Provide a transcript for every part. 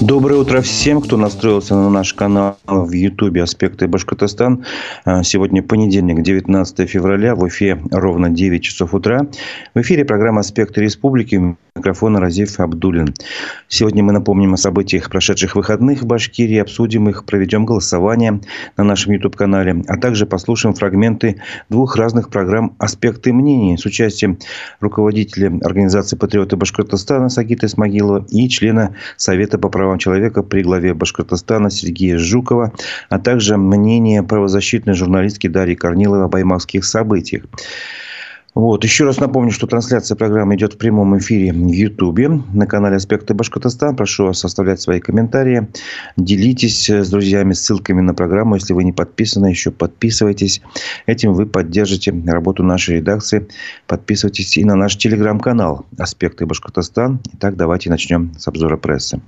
Доброе утро всем, кто настроился на наш канал в Ютубе «Аспекты Башкортостан». А, сегодня понедельник, 19 февраля, в Уфе ровно 9 часов утра. В эфире программа «Аспекты Республики». Микрофон Разиф Абдулин. Сегодня мы напомним о событиях прошедших выходных в Башкирии, обсудим их, проведем голосование на нашем YouTube-канале, а также послушаем фрагменты двух разных программ «Аспекты мнений» с участием руководителя организации «Патриоты Башкортостана» Сагита Исмагилова и члена Совета по правам человека при главе Башкортостана Сергея Жукова, а также мнение правозащитной журналистки Дарьи Корниловой о баймакских событиях. Вот. Еще раз напомню, что трансляция программы идет в прямом эфире в Ютубе на канале «Аспекты Башкортостан». Прошу вас оставлять свои комментарии. Делитесь с друзьями ссылками на программу. Если вы не подписаны, еще подписывайтесь. Этим вы поддержите работу нашей редакции. Подписывайтесь и на наш телеграм-канал «Аспекты Башкортостан». Итак, давайте начнем с обзора прессы.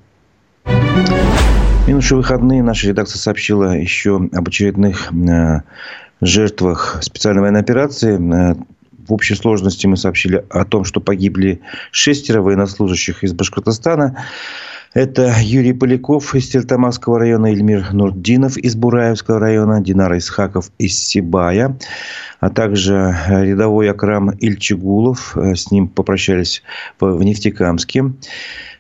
Минувшие выходные наша редакция сообщила еще об очередных э, жертвах специальной военной операции. Э, в общей сложности мы сообщили о том, что погибли шестеро военнослужащих из Башкортостана. Это Юрий Поляков из Тельтамакского района, Эльмир Нурдинов из Бураевского района, Динара Исхаков из Сибая, а также рядовой Акрам Ильчигулов. С ним попрощались в Нефтекамске.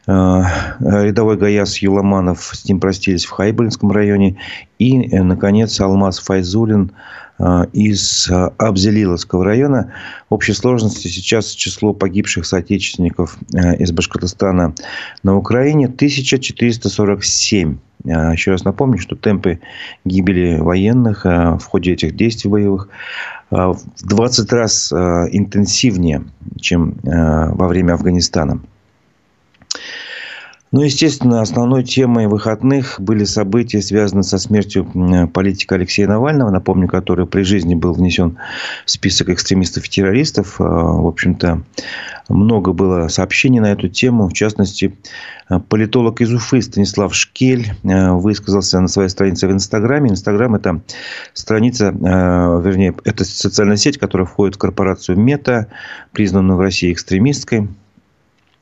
Рядовой Гаяс Юламанов, с ним простились в Хайбельском районе. И, наконец, Алмаз Файзулин – Э, из э, Абзелиловского района. В общей сложности сейчас число погибших соотечественников э, из Башкортостана на Украине 1447. Еще раз напомню, что темпы гибели военных в ходе этих действий боевых в 20 раз интенсивнее, чем во время Афганистана. Ну, естественно, основной темой выходных были события, связанные со смертью политика Алексея Навального, напомню, который при жизни был внесен в список экстремистов и террористов. А, в общем-то, много было сообщений на эту тему. В частности, политолог из Уфы Станислав Шкель а, высказался на своей странице в Инстаграме. Инстаграм – это страница, а, вернее, это социальная сеть, которая входит в корпорацию Мета, признанную в России экстремистской.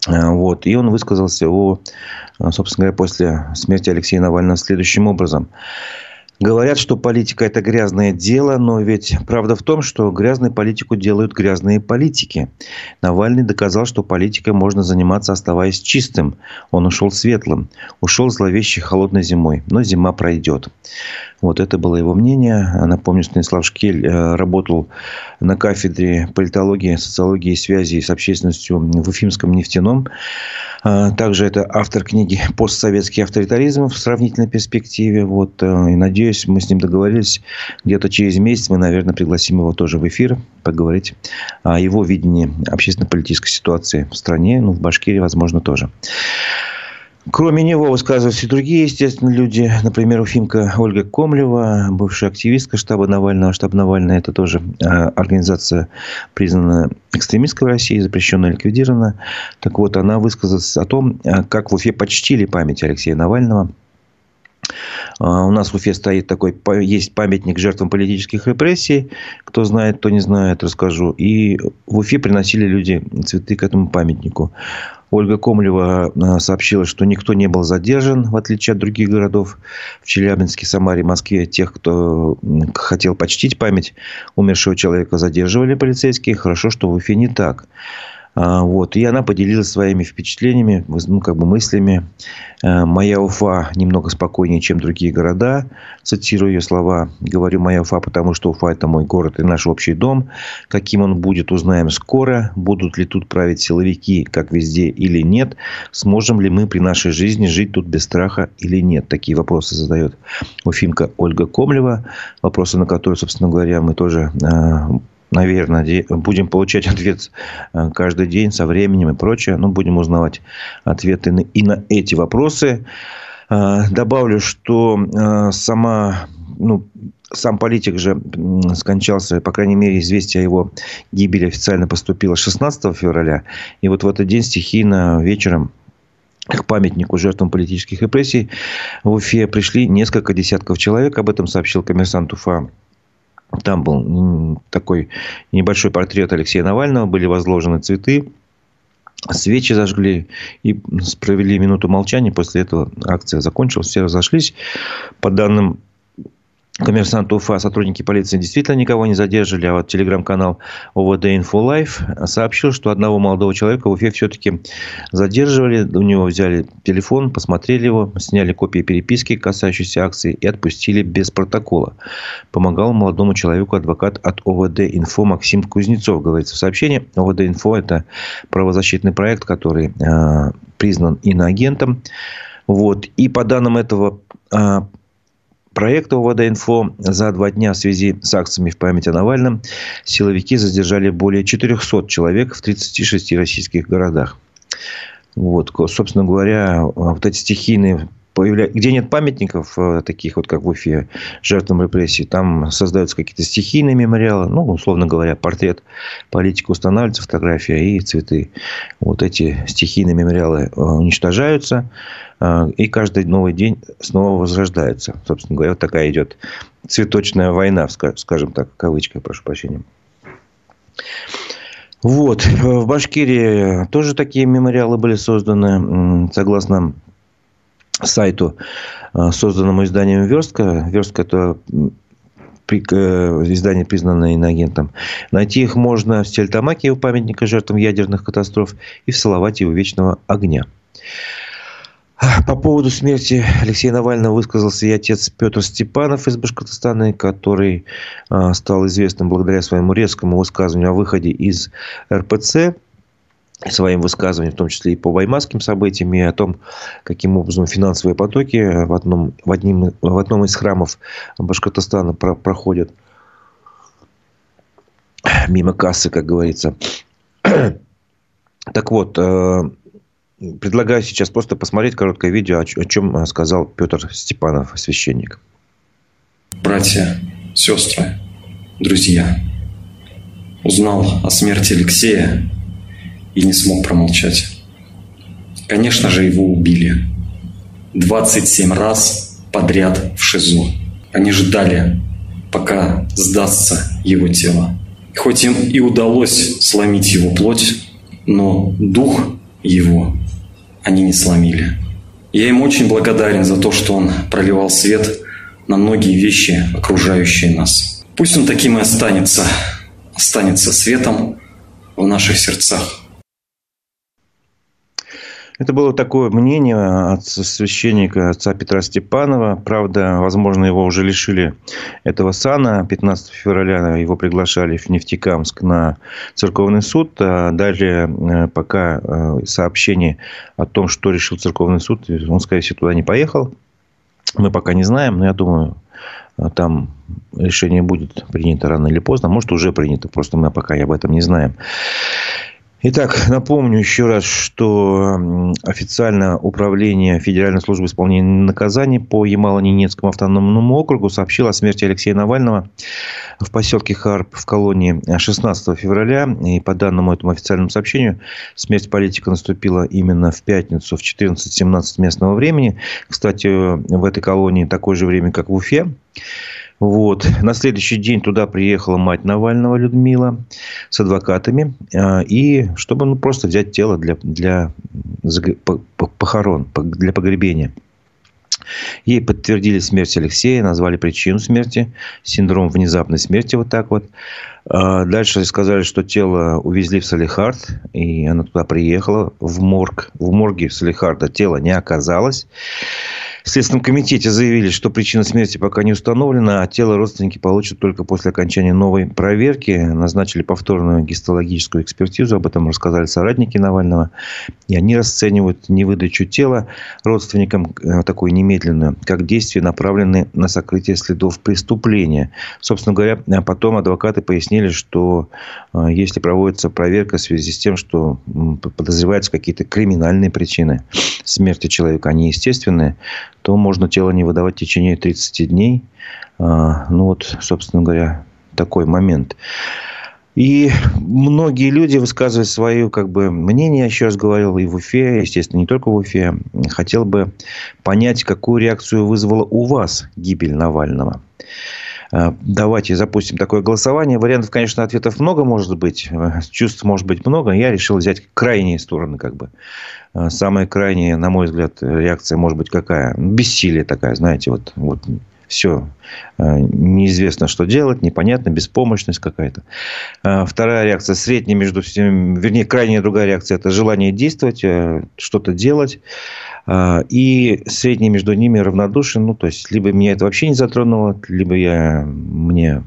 Э, вот. И он высказался о, э, собственно говоря, после смерти Алексея Навального следующим образом. Говорят, что политика – это грязное дело, но ведь правда в том, что грязную политику делают грязные политики. Навальный доказал, что политикой можно заниматься, оставаясь чистым. Он ушел светлым. Ушел зловещей холодной зимой. Но зима пройдет. Вот это было его мнение. Напомню, Станислав Шкель э, работал на кафедре политологии, социологии и связи с общественностью в Уфимском нефтяном. А, также это автор книги «Постсоветский авторитаризм в сравнительной перспективе». Вот, э, и надеюсь, мы с ним договорились. Где-то через месяц мы, наверное, пригласим его тоже в эфир поговорить о его видении общественно-политической ситуации в стране, ну, в Башкирии, возможно, тоже. Кроме него высказывались и другие, естественно, люди. Например, Уфимка Ольга Комлева, бывшая активистка штаба Навального. Штаб Навального – это тоже э, организация, признанная экстремистской в России, запрещенная, ликвидирована. Так вот, она высказалась о том, э, как в Уфе почтили память Алексея Навального. Э, у нас в Уфе стоит такой, есть памятник жертвам политических репрессий. Кто знает, кто не знает, расскажу. И в Уфе приносили люди цветы к этому памятнику. Ольга Комлева э, сообщила, что никто не был задержан, в отличие от других городов в Челябинске, Самаре, Москве. Тех, кто хотел почтить память умершего человека, задерживали полицейские. Хорошо, что в Уфе не так. А, вот. И она поделилась своими впечатлениями, ну, как бы мыслями. Э, «Моя Уфа немного спокойнее, чем другие города». Цитирую ее слова. Говорю «Моя Уфа», потому что Уфа – это мой город и наш общий дом. Каким он будет, узнаем скоро. Будут ли тут править силовики, как везде, или нет. Сможем ли мы при нашей жизни жить тут без страха или нет. Такие вопросы задает уфимка Ольга Комлева. Вопросы, на которые, собственно говоря, мы тоже э, наверное, будем получать ответ э, каждый день со временем и прочее. Но будем узнавать ответы и на эти вопросы. Э, добавлю, что э, сама, ну, сам политик же скончался, по крайней мере, известие о его гибели официально поступило 16 февраля. И вот в этот день стихийно вечером к памятнику жертвам политических репрессий в Уфе пришли несколько десятков человек. Об этом сообщил коммерсант Уфа там был такой небольшой портрет Алексея Навального, были возложены цветы. свечи зажгли и провели минуту молчания. После этого акция закончилась, все разошлись. По данным коммерсант Уфа, сотрудники полиции действительно никого не задержали, а вот телеграм-канал ОВД Life сообщил, что одного молодого человека в Уфе все-таки задерживали, у него взяли телефон, посмотрели его, сняли копии переписки, касающейся акции, и отпустили без протокола. Помогал молодому человеку адвокат от ОВД Инфо Максим Кузнецов, говорится в сообщении. ОВД Инфо – это правозащитный проект, который э, признан иноагентом. Вот. И по данным этого э, проекта УВД-Инфо за два дня в связи с акциями в память о Навальном силовики задержали более 400 человек в 36 российских городах. Вот, собственно говоря, вот эти стихийные. Где нет памятников, э, таких вот, как в Уфе, жертвам репрессий, там создаются какие-то стихийные мемориалы, ну, условно говоря, портрет политика устанавливается, фотография и цветы. Вот эти стихийные мемориалы э, уничтожаются, э, и каждый новый день снова возрождается. Собственно говоря, вот такая идет цветочная война, скажем так, кавычка, прошу прощения. Вот. В Башкирии тоже такие мемориалы были созданы. Согласно сайту, э, созданному изданием «Верстка». «Верстка» – это э, издание, признанное иноагентом. Найти их можно в Стельтамаке у памятника жертвам ядерных катастроф и в Салавате у Вечного огня. По поводу смерти Алексея Навального высказался и отец Петр Степанов из Башкортостана, который э, стал известным благодаря своему резкому высказыванию о выходе из РПЦ своим высказыванием, в том числе и по ваймасским событиям, и о том, каким образом финансовые потоки в одном, в одним, в одном из храмов Башкортостана про, проходят мимо кассы, как говорится. Так вот, э, предлагаю сейчас просто посмотреть короткое видео, о чем сказал Петр Степанов, священник. Братья, сестры, друзья, узнал о смерти Алексея и не смог промолчать. Конечно же, его убили. 27 раз подряд в ШИЗО. Они ждали, пока сдастся его тело. Хоть им и удалось сломить его плоть, но дух его они не сломили. Я им очень благодарен за то, что он проливал свет на многие вещи, окружающие нас. Пусть он таким и останется, останется светом в наших сердцах. Это было такое мнение от священника отца Петра Степанова. Правда, возможно, его уже лишили этого сана. 15 февраля его приглашали в Нефтекамск на церковный суд. А далее, э, пока э, сообщение о том, что решил церковный суд, он, скорее всего, туда не поехал. Мы пока не знаем, но я думаю, там решение будет принято рано или поздно. Может, уже принято, просто мы пока об этом не знаем. Итак, напомню еще раз, что официально управление Федеральной службы исполнения наказаний по Ямало-Ненецкому автономному округу сообщило о смерти Алексея Навального в поселке Харп в колонии 16 февраля. И по данному этому официальному сообщению, смерть политика наступила именно в пятницу в 14.17 местного времени. Кстати, в этой колонии такое же время, как в Уфе. Вот. На следующий день туда приехала мать Навального Людмила с адвокатами. А, и чтобы ну, просто взять тело для, для похорон, для погребения. Ей подтвердили смерть Алексея, назвали причину смерти, синдром внезапной смерти, вот так вот. А, дальше сказали, что тело увезли в Салихард, и она туда приехала, в морг. В морге Салихарда тело не оказалось. В Следственном комитете заявили, что причина смерти пока не установлена, а тело родственники получат только после окончания новой проверки. Назначили повторную гистологическую экспертизу. Об этом рассказали соратники Навального. И они расценивают невыдачу тела родственникам э, такой немедленную, как действие, направленное на сокрытие следов преступления. Собственно говоря, потом адвокаты пояснили, что э, если проводится проверка в связи с тем, что подозреваются какие-то криминальные причины смерти человека, они естественные, то можно тело не выдавать в течение 30 дней. А, ну вот, собственно говоря, такой момент. И многие люди высказывают свое как бы, мнение, еще раз говорил, и в Уфе, естественно, не только в Уфе. Хотел бы понять, какую реакцию вызвала у вас гибель Навального. Давайте запустим такое голосование. Вариантов, конечно, ответов много может быть. Чувств может быть много. Я решил взять крайние стороны, как бы. Самая крайняя, на мой взгляд, реакция может быть какая? Бессилие такая, знаете, вот, вот все. Неизвестно, что делать, непонятно, беспомощность какая-то. Вторая реакция средняя между всеми, вернее, крайняя другая реакция – это желание действовать, что-то делать. А, и средний между ними равнодушен. Ну, то есть, либо меня это вообще не затронуло, либо я, мне,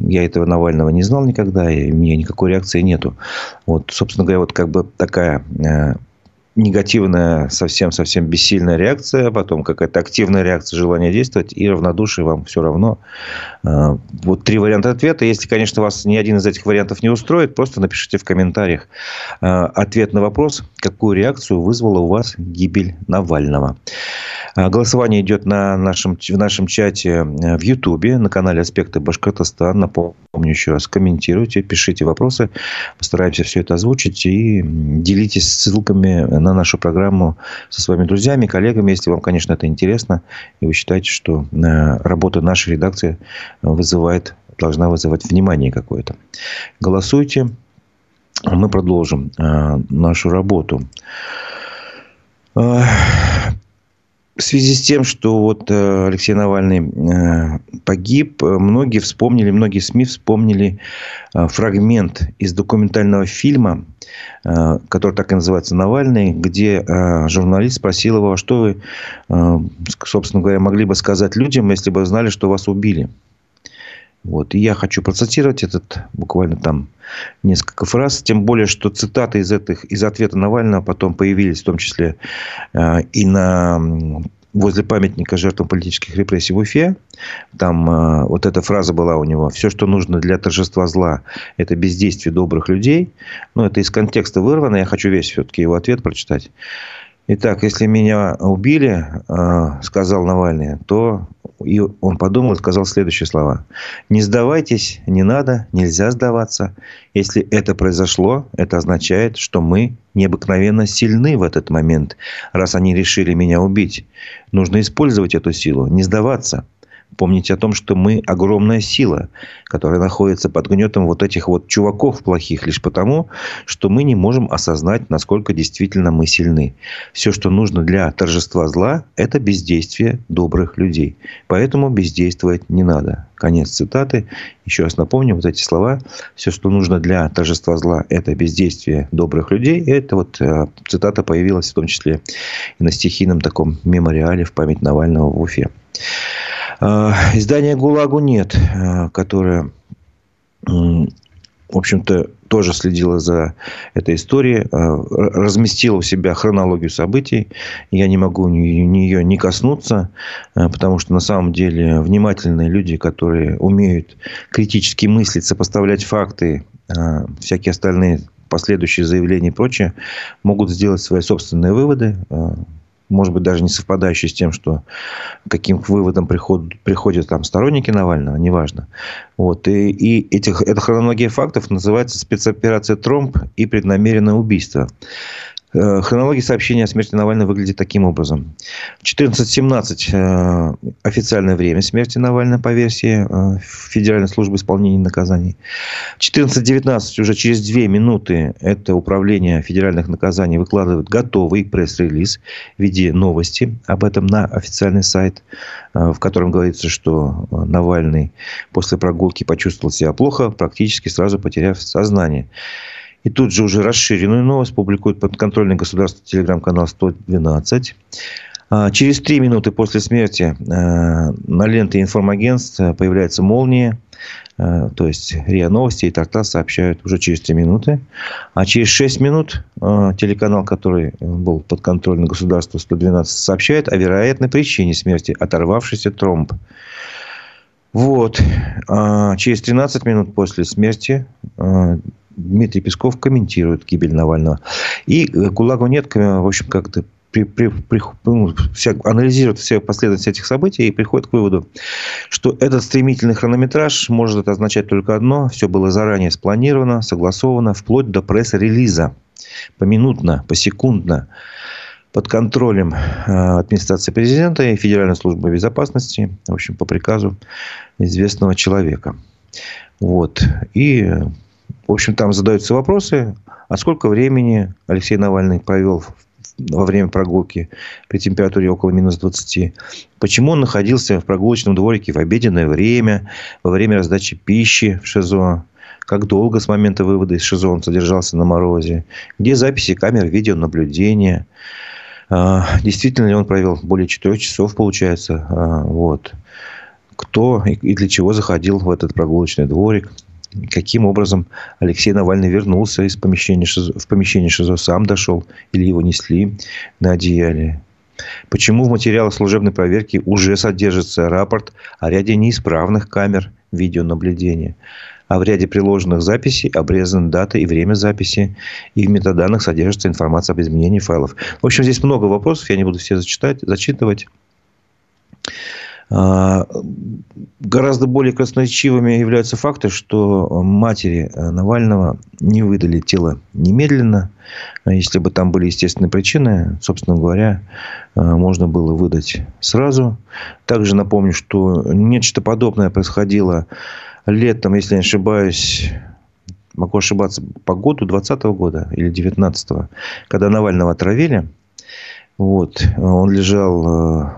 я этого Навального не знал никогда, и у меня никакой реакции нету. Вот, собственно говоря, вот как бы такая э, негативная, совсем-совсем бессильная реакция, потом какая-то активная реакция, желание действовать и равнодушие вам все равно. А, вот три варианта ответа. Если, конечно, вас ни один из этих вариантов не устроит, просто напишите в комментариях а, ответ на вопрос, какую реакцию вызвала у вас гибель Навального. А, голосование идет на нашем, в нашем чате в Ютубе, на канале «Аспекты Башкортостан». Напомню еще раз, комментируйте, пишите вопросы. Постараемся все это озвучить. И делитесь ссылками на нашу программу со своими друзьями, коллегами, если вам, конечно, это интересно. И вы считаете, что э, работа нашей редакции вызывает, должна вызывать внимание какое-то. Голосуйте. Мы продолжим э, нашу работу. В связи с тем, что вот э, Алексей Навальный э, погиб, многие вспомнили, многие СМИ вспомнили э, фрагмент из документального фильма, который так и называется «Навальный», где журналист спросил его, а что вы, собственно говоря, могли бы сказать людям, если бы знали, что вас убили. Вот. И я хочу процитировать этот буквально там несколько фраз. Тем более, что цитаты из, этих, из ответа Навального потом появились, в том числе э, и на возле памятника жертвам политических репрессий в Уфе. Там э, вот эта фраза была у него. Все, что нужно для торжества зла, это бездействие добрых людей. Но это из контекста вырвано. Я хочу весь все-таки его ответ прочитать. Итак, если меня убили, э, сказал Навальный, то и он подумал и сказал следующие слова. Не сдавайтесь, не надо, нельзя сдаваться. Если это произошло, это означает, что мы необыкновенно сильны в этот момент, раз они решили меня убить. Нужно использовать эту силу, не сдаваться. Помните о том, что мы огромная сила, которая находится под гнетом вот этих вот чуваков плохих лишь потому, что мы не можем осознать, насколько действительно мы сильны. Все, что нужно для торжества зла, это бездействие добрых людей. Поэтому бездействовать не надо. Конец цитаты. Еще раз напомню вот эти слова. Все, что нужно для торжества зла, это бездействие добрых людей. И это вот э, цитата появилась в том числе и на стихийном таком мемориале в память Навального в Уфе. Э, издания ГУЛАГу нет, э, которое, в общем-то, тоже следила за этой историей, э, разместила у себя хронологию событий. Я не могу нее не коснуться, потому что на самом деле внимательные люди, которые умеют критически мыслить, сопоставлять факты, всякие остальные последующие заявления и прочее, могут сделать свои собственные выводы может быть, даже не совпадающий с тем, что каким выводом приходят, приходят там сторонники Навального, неважно. Вот. И, и этих, эта хронология фактов называется спецоперация «Тромб» и преднамеренное убийство. Э, хронология сообщения о смерти Навального выглядит таким образом. 14.17 э, официальное время смерти Навального по версии э, Федеральной службы исполнения наказаний. 14.19 уже через две минуты это управление федеральных наказаний выкладывает готовый пресс-релиз в виде новости об этом на официальный сайт, в котором говорится, что Навальный после прогулки почувствовал себя плохо, практически сразу потеряв сознание. И тут же уже расширенную новость публикует подконтрольный государству телеграм-канал 112. А, через три минуты после смерти а, на ленте информагентств появляется молния. А, то есть РИА Новости и Тартас сообщают уже через три минуты. А через шесть минут телеканал, который был подконтрольный государству 112, сообщает о вероятной причине смерти оторвавшийся тромб. Вот. Через 13 минут после смерти Дмитрий Песков комментирует гибель Навального. И ГУЛАГу нет, в общем, как-то при, при, при, ну, вся, анализирует все последовательность этих событий и приходит к выводу, что этот стремительный хронометраж может означать только одно. Все было заранее спланировано, согласовано, вплоть до пресс-релиза. Поминутно, посекундно. под контролем администрации президента и Федеральной службы безопасности, в общем, по приказу известного человека. Вот. И, в общем, там задаются вопросы, а сколько времени Алексей Навальный провел во время прогулки при температуре около минус 20. Почему он находился в прогулочном дворике в обеденное время, во время раздачи пищи в ШИЗО? Как долго с момента вывода из ШИЗО он содержался на морозе? Где записи камер видеонаблюдения? А, действительно ли он провел более 4 часов, получается? А, вот. Кто и для чего заходил в этот прогулочный дворик? Каким образом Алексей Навальный вернулся из помещения в помещение ШИЗО, сам дошел или его несли на одеяле. Почему в материалах служебной проверки уже содержится рапорт о ряде неисправных камер видеонаблюдения, а в ряде приложенных записей обрезаны дата и время записи, и в метаданных содержится информация об изменении файлов. В общем, здесь много вопросов, я не буду все зачитать, зачитывать. А, гораздо более красноречивыми являются факты, что матери э, Навального не выдали тело немедленно. А если бы там были естественные причины, собственно говоря, э, можно было выдать сразу. Также напомню, что нечто подобное происходило летом, если не ошибаюсь, могу ошибаться, по году 20 года или 19 когда Навального отравили. Вот, он лежал э,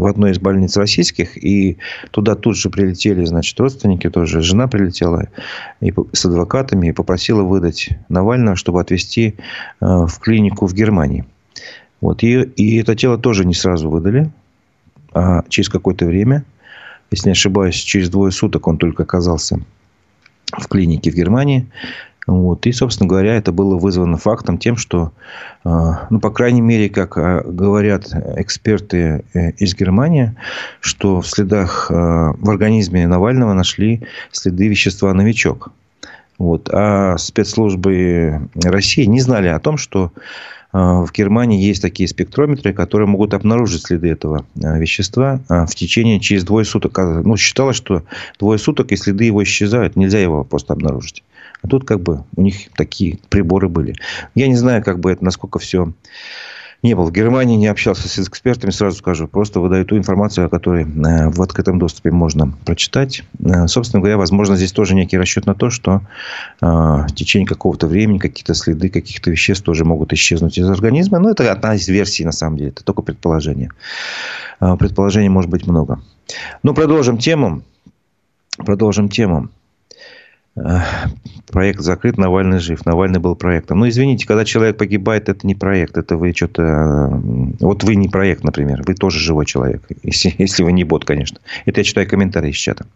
в одной из больниц российских, и туда тут же прилетели, значит, родственники тоже. Жена прилетела и с адвокатами и попросила выдать Навального, чтобы отвезти э, в клинику в Германии. Вот. И, и это тело тоже не сразу выдали, а через какое-то время, если не ошибаюсь, через двое суток он только оказался в клинике в Германии. Вот. И, собственно говоря, это было вызвано фактом тем, что, а, ну, по крайней мере, как а, говорят эксперты э, из Германии, что в следах, а, в организме Навального нашли следы вещества «новичок». Вот. А спецслужбы России не знали о том, что в Германии есть такие спектрометры, которые могут обнаружить следы этого вещества в течение через двое суток. Ну, считалось, что двое суток и следы его исчезают. Нельзя его просто обнаружить. Тут как бы у них такие приборы были. Я не знаю, как бы это, насколько все не был в Германии, не общался с экспертами, сразу скажу. Просто выдаю ту информацию, о которой э, в открытом доступе можно прочитать. Э, собственно говоря, возможно, здесь тоже некий расчет на то, что э, в течение какого-то времени какие-то следы каких-то веществ тоже могут исчезнуть из организма. Но это одна из версий, на самом деле. Это только предположение. Предположений может быть много. Ну, продолжим тему. Продолжим тему проект закрыт, Навальный жив. Навальный был проектом. Ну, извините, когда человек погибает, это не проект. Это вы что-то... Вот вы не проект, например. Вы тоже живой человек. Если, если вы не бот, конечно. Это я читаю комментарии из чата.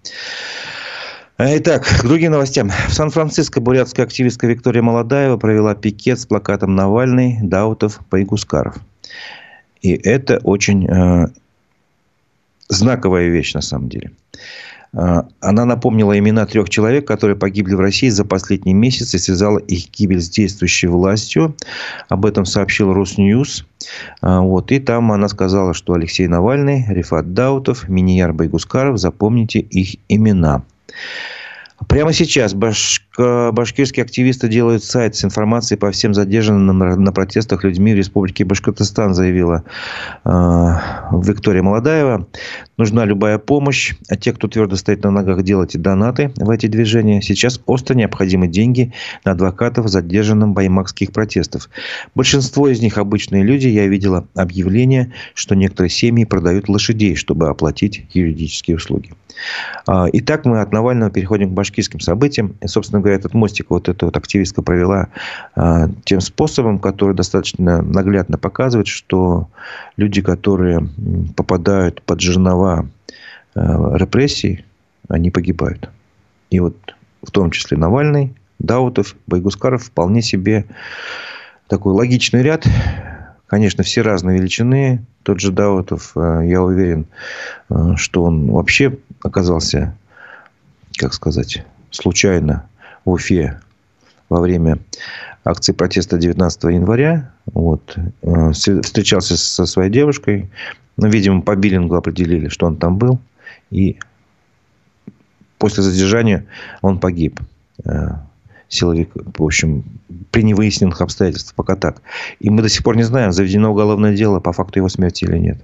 Итак, к другим новостям. В Сан-Франциско бурятская активистка Виктория Молодаева провела пикет с плакатом Навальный, Даутов, Пайгускаров. И это очень э, знаковая вещь на самом деле. А, она напомнила имена трех человек, которые погибли в России за последний месяц и связала их гибель с действующей властью. Об этом сообщил Росньюз. А, вот. И там она сказала, что Алексей Навальный, Рифат Даутов, Минияр Байгускаров, запомните их имена. Прямо сейчас башка, башкирские активисты делают сайт с информацией по всем задержанным на, на протестах людьми в Республике Башкортостан, заявила э, Виктория Молодаева. Нужна любая помощь. А те, кто твердо стоит на ногах, делайте донаты в эти движения. Сейчас остро необходимы деньги на адвокатов задержанным баймакских протестов. Большинство из них обычные люди. Я видела объявление, что некоторые семьи продают лошадей, чтобы оплатить юридические услуги. А, итак, мы от Навального переходим к башкирским событиям. И, собственно говоря, этот мостик вот эта вот активистка провела а, тем способом, который достаточно наглядно показывает, что люди, которые попадают под жернова а, репрессий, они погибают. И вот в том числе Навальный, Даутов, Байгускаров вполне себе такой логичный ряд. Конечно, все разные величины. Тот же Даутов, я уверен, что он вообще оказался, как сказать, случайно в Уфе во время акции протеста 19 января. Вот, э, встречался со своей девушкой. Ну, видимо, по биллингу определили, что он там был. И после задержания он погиб. 7 силовик, в общем, при невыясненных обстоятельствах, пока так. И мы до сих пор не знаем, заведено уголовное дело по факту его смерти или нет.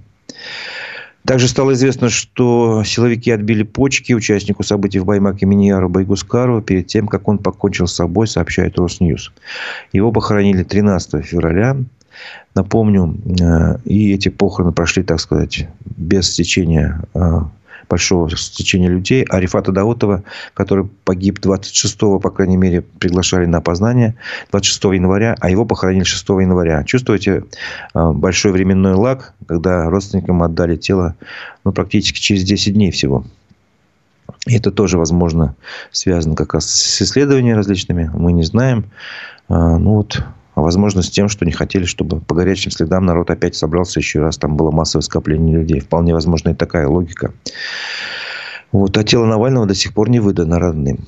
Также стало известно, что силовики отбили почки участнику событий в Баймаке Миньяру Байгускару перед тем, как он покончил с собой, сообщает Росньюз. Его похоронили 13 февраля. Напомню, э, и эти похороны прошли, так сказать, без стечения э, большого стечения людей. Арифата Даутова, который погиб 26-го, по крайней мере, приглашали на опознание 26 января, а его похоронили 6 января. Чувствуете э, большой временной лаг, когда родственникам отдали тело ну, практически через 10 дней всего. И это тоже, возможно, связано как раз с исследованиями различными. Мы не знаем. Ну вот а возможно, с тем, что не хотели, чтобы по горячим следам народ опять собрался еще раз. Там было массовое скопление людей. Вполне возможно и такая логика. Вот. А тело Навального до сих пор не выдано родным.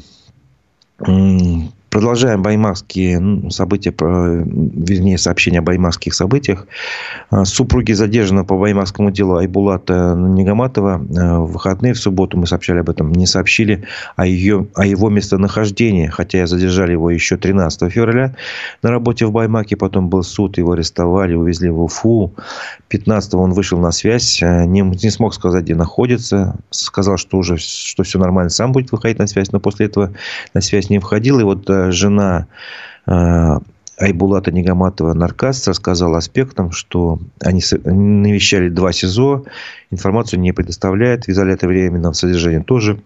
Продолжаем баймакские события, вернее, сообщения о баймакских событиях. А, супруги задержанного по баймакскому делу Айбулата Негаматова а, в выходные в субботу, мы сообщали об этом, не сообщили о, ее, о его местонахождении, хотя задержали его еще 13 февраля на работе в Баймаке, потом был суд, его арестовали, увезли в Уфу. 15 он вышел на связь, а, не, не смог сказать, где находится, сказал, что уже что все нормально, сам будет выходить на связь, но после этого на связь не входил, и вот жена э, Айбулата Негаматова Наркас рассказала аспектам, что они навещали два СИЗО, информацию не предоставляет, в изоляторе временного содержания тоже.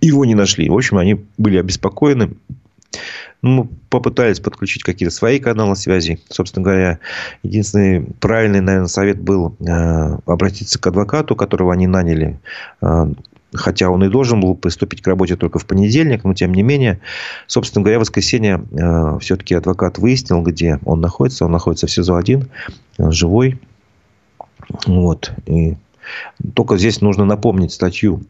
Его не нашли. В общем, они были обеспокоены. Ну, попытались подключить какие-то свои каналы связи. Собственно говоря, единственный правильный, наверное, совет был э, обратиться к адвокату, которого они наняли э, хотя он и должен был приступить к работе только в понедельник, но тем не менее, собственно говоря, в воскресенье э, все-таки адвокат выяснил, где он находится. Он находится в СИЗО-1, живой. Вот. И только здесь нужно напомнить статью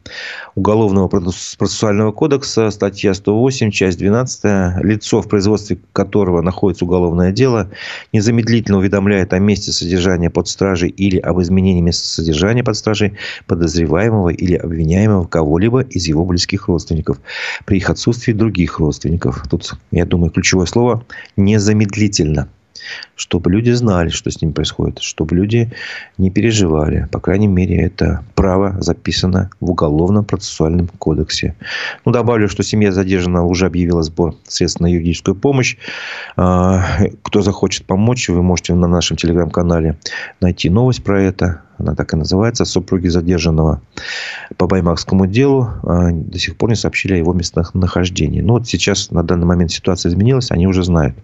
Уголовного процессуального кодекса, статья 108, часть 12. Лицо, в производстве которого находится уголовное дело, незамедлительно уведомляет о месте содержания под стражей или об изменении места содержания под стражей подозреваемого или обвиняемого кого-либо из его близких родственников при их отсутствии других родственников. Тут, я думаю, ключевое слово «незамедлительно» чтобы люди знали, что с ним происходит, чтобы люди не переживали. По крайней мере, это право записано в Уголовном процессуальном кодексе. Ну, добавлю, что семья задержанного уже объявила сбор средств на юридическую помощь. А, кто захочет помочь, вы можете на нашем телеграм-канале найти новость про это. Она так и называется. Супруги задержанного по Баймакскому делу а, до сих пор не сообщили о его местонахождении. Но вот сейчас, на данный момент ситуация изменилась, они уже знают.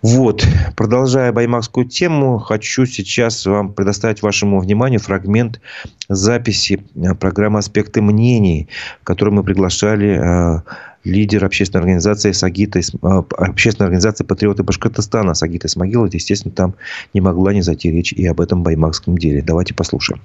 Вот, продолжая баймакскую тему, хочу сейчас вам предоставить вашему вниманию фрагмент записи э, программы «Аспекты мнений», в которой мы приглашали э, лидер общественной организации Сагита, э, общественной организации «Патриоты Башкортостана» Сагита Исмагилова. Естественно, там не могла не зайти речь и об этом баймакском деле. Давайте послушаем.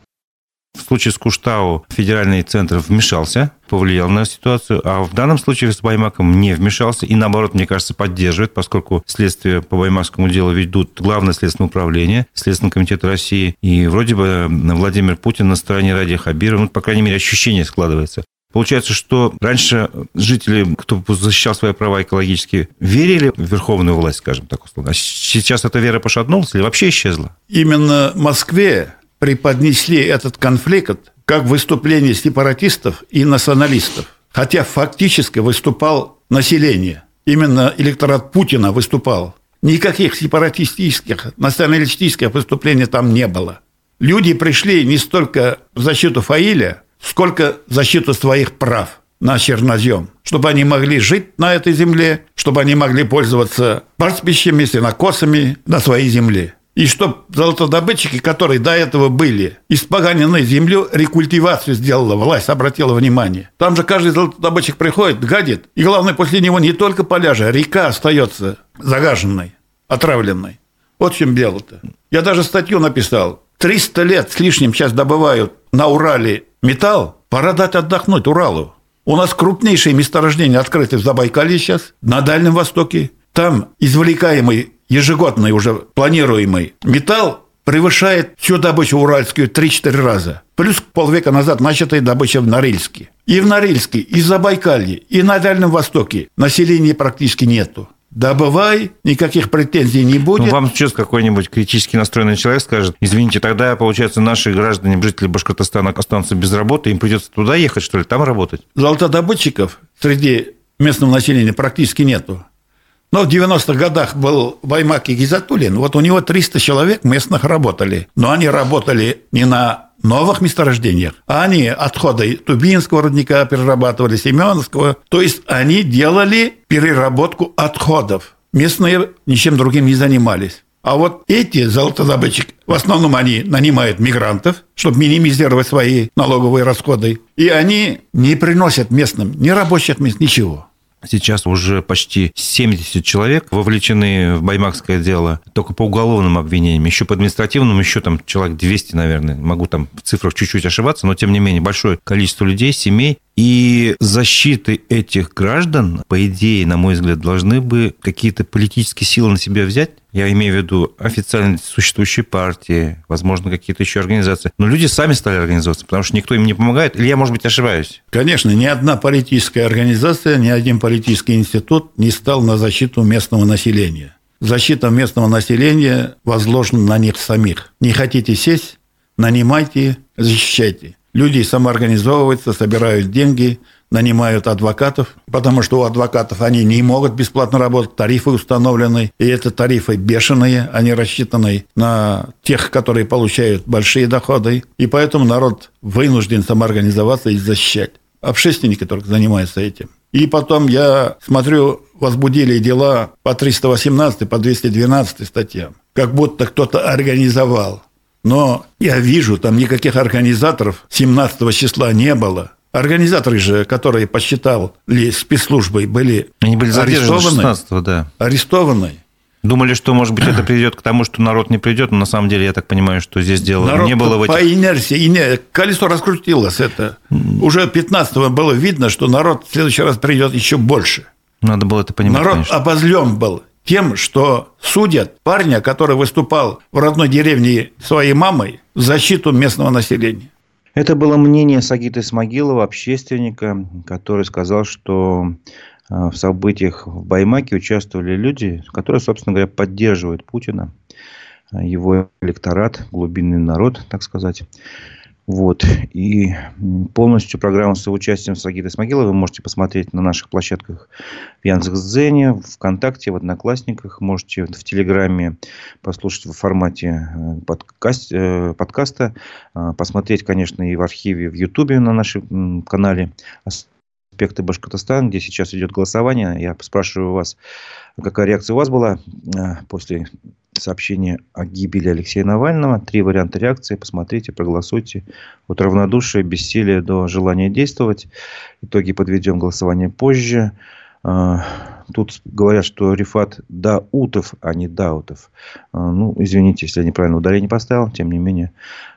В случае с Куштау федеральный центр вмешался, повлиял на ситуацию, а в данном случае с Баймаком не вмешался и, наоборот, мне кажется, поддерживает, поскольку следствие по Баймакскому делу ведут Главное следственное управление Следственного комитета России. И вроде бы Владимир Путин на стороне Ради Хабирова, ну, по крайней мере, ощущение складывается. Получается, что раньше жители, кто защищал свои права экологически, верили в верховную власть, скажем так условно. А сейчас эта вера пошатнулась или вообще исчезла? Именно Москве преподнесли этот конфликт как выступление сепаратистов и националистов. Хотя фактически выступал население. Именно электорат Путина выступал. Никаких сепаратистических, националистических выступлений там не было. Люди пришли не столько в защиту Фаиля, сколько в защиту своих прав на чернозем, чтобы они могли жить на этой земле, чтобы они могли пользоваться пастбищами, сенокосами на своей земле. И чтоб золотодобытчики, которые до этого были испоганены землю, рекультивацию сделала власть, обратила внимание. Там же каждый золотодобытчик приходит, гадит. И главное, после него не только поляжа, река остается загаженной, отравленной. Вот в чем дело-то. Я даже статью написал. 300 лет с лишним сейчас добывают на Урале металл. Пора дать отдохнуть Уралу. У нас крупнейшие месторождения открыты в Забайкалье сейчас, на Дальнем Востоке. Там извлекаемый ежегодный уже планируемый металл превышает всю добычу уральскую 3-4 раза. Плюс полвека назад начатая добыча в Норильске. И в Норильске, и в Забайкалье, и на Дальнем Востоке населения практически нету. Добывай, никаких претензий не будет. Ну, вам сейчас какой-нибудь критически настроенный человек скажет, извините, тогда, получается, наши граждане, жители Башкортостана останутся без работы, им придется туда ехать, что ли, там работать? Золотодобытчиков среди местного населения практически нету. Но в 90-х годах был Баймак и Гизатуллин. Вот у него 300 человек местных работали. Но они работали не на новых месторождениях, а они отходы Тубинского рудника перерабатывали, Семеновского. То есть они делали переработку отходов. Местные ничем другим не занимались. А вот эти золотодобытчики, в основном они нанимают мигрантов, чтобы минимизировать свои налоговые расходы. И они не приносят местным ни рабочих мест, ничего. Сейчас уже почти 70 человек вовлечены в баймакское дело только по уголовным обвинениям. Еще по административным, еще там человек 200, наверное. Могу там в цифрах чуть-чуть ошибаться, но тем не менее большое количество людей, семей. И защиты этих граждан, по идее, на мой взгляд, должны бы какие-то политические силы на себя взять. Я имею в виду официально существующие партии, возможно, какие-то еще организации. Но люди сами стали организовываться, потому что никто им не помогает. Или я, может быть, ошибаюсь? Конечно, ни одна политическая организация, ни один политический институт не стал на защиту местного населения. Защита местного населения возложена на них самих. Не хотите сесть, нанимайте, защищайте. Люди самоорганизовываются, собирают деньги, нанимают адвокатов, потому что у адвокатов они не могут бесплатно работать, тарифы установлены, и это тарифы бешеные, они рассчитаны на тех, которые получают большие доходы, и поэтому народ вынужден самоорганизоваться и защищать. Общественники только занимаются этим. И потом я смотрю, возбудили дела по 318, по 212 статьям. Как будто кто-то организовал но я вижу, там никаких организаторов 17 числа не было. Организаторы же, которые посчитал ли спецслужбой, были Они были арестованы. 16 да. Арестованы. Думали, что, может быть, это приведет к тому, что народ не придет, но на самом деле, я так понимаю, что здесь дело народ не было в этих... по инерции, ине... колесо раскрутилось это. Уже 15-го было видно, что народ в следующий раз придет еще больше. Надо было это понимать, Народ конечно. обозлен был тем, что судят парня, который выступал в родной деревне своей мамой в защиту местного населения. Это было мнение Сагита Исмагилова, общественника, который сказал, что э, в событиях в Баймаке участвовали люди, которые, собственно говоря, поддерживают Путина, его электорат, глубинный народ, так сказать. Вот. И полностью программу с участием Сагиты Смогиловой вы можете посмотреть на наших площадках в Яндекс.Дзене, ВКонтакте, в Одноклассниках. Можете в Телеграме послушать в формате э, подкаст, э, подкаста. Э, посмотреть, конечно, и в архиве в Ютубе на нашем канале аспекты Башкортостана, где сейчас идет голосование. Я спрашиваю вас, какая реакция у вас была после сообщение о гибели Алексея Навального. Три варианта реакции. Посмотрите, проголосуйте. От равнодушия, бессилия до желания действовать. Итоги подведем голосование позже. А, тут говорят, что Рифат Даутов, а не Даутов. А, ну, извините, если я неправильно ударение поставил. Тем не менее,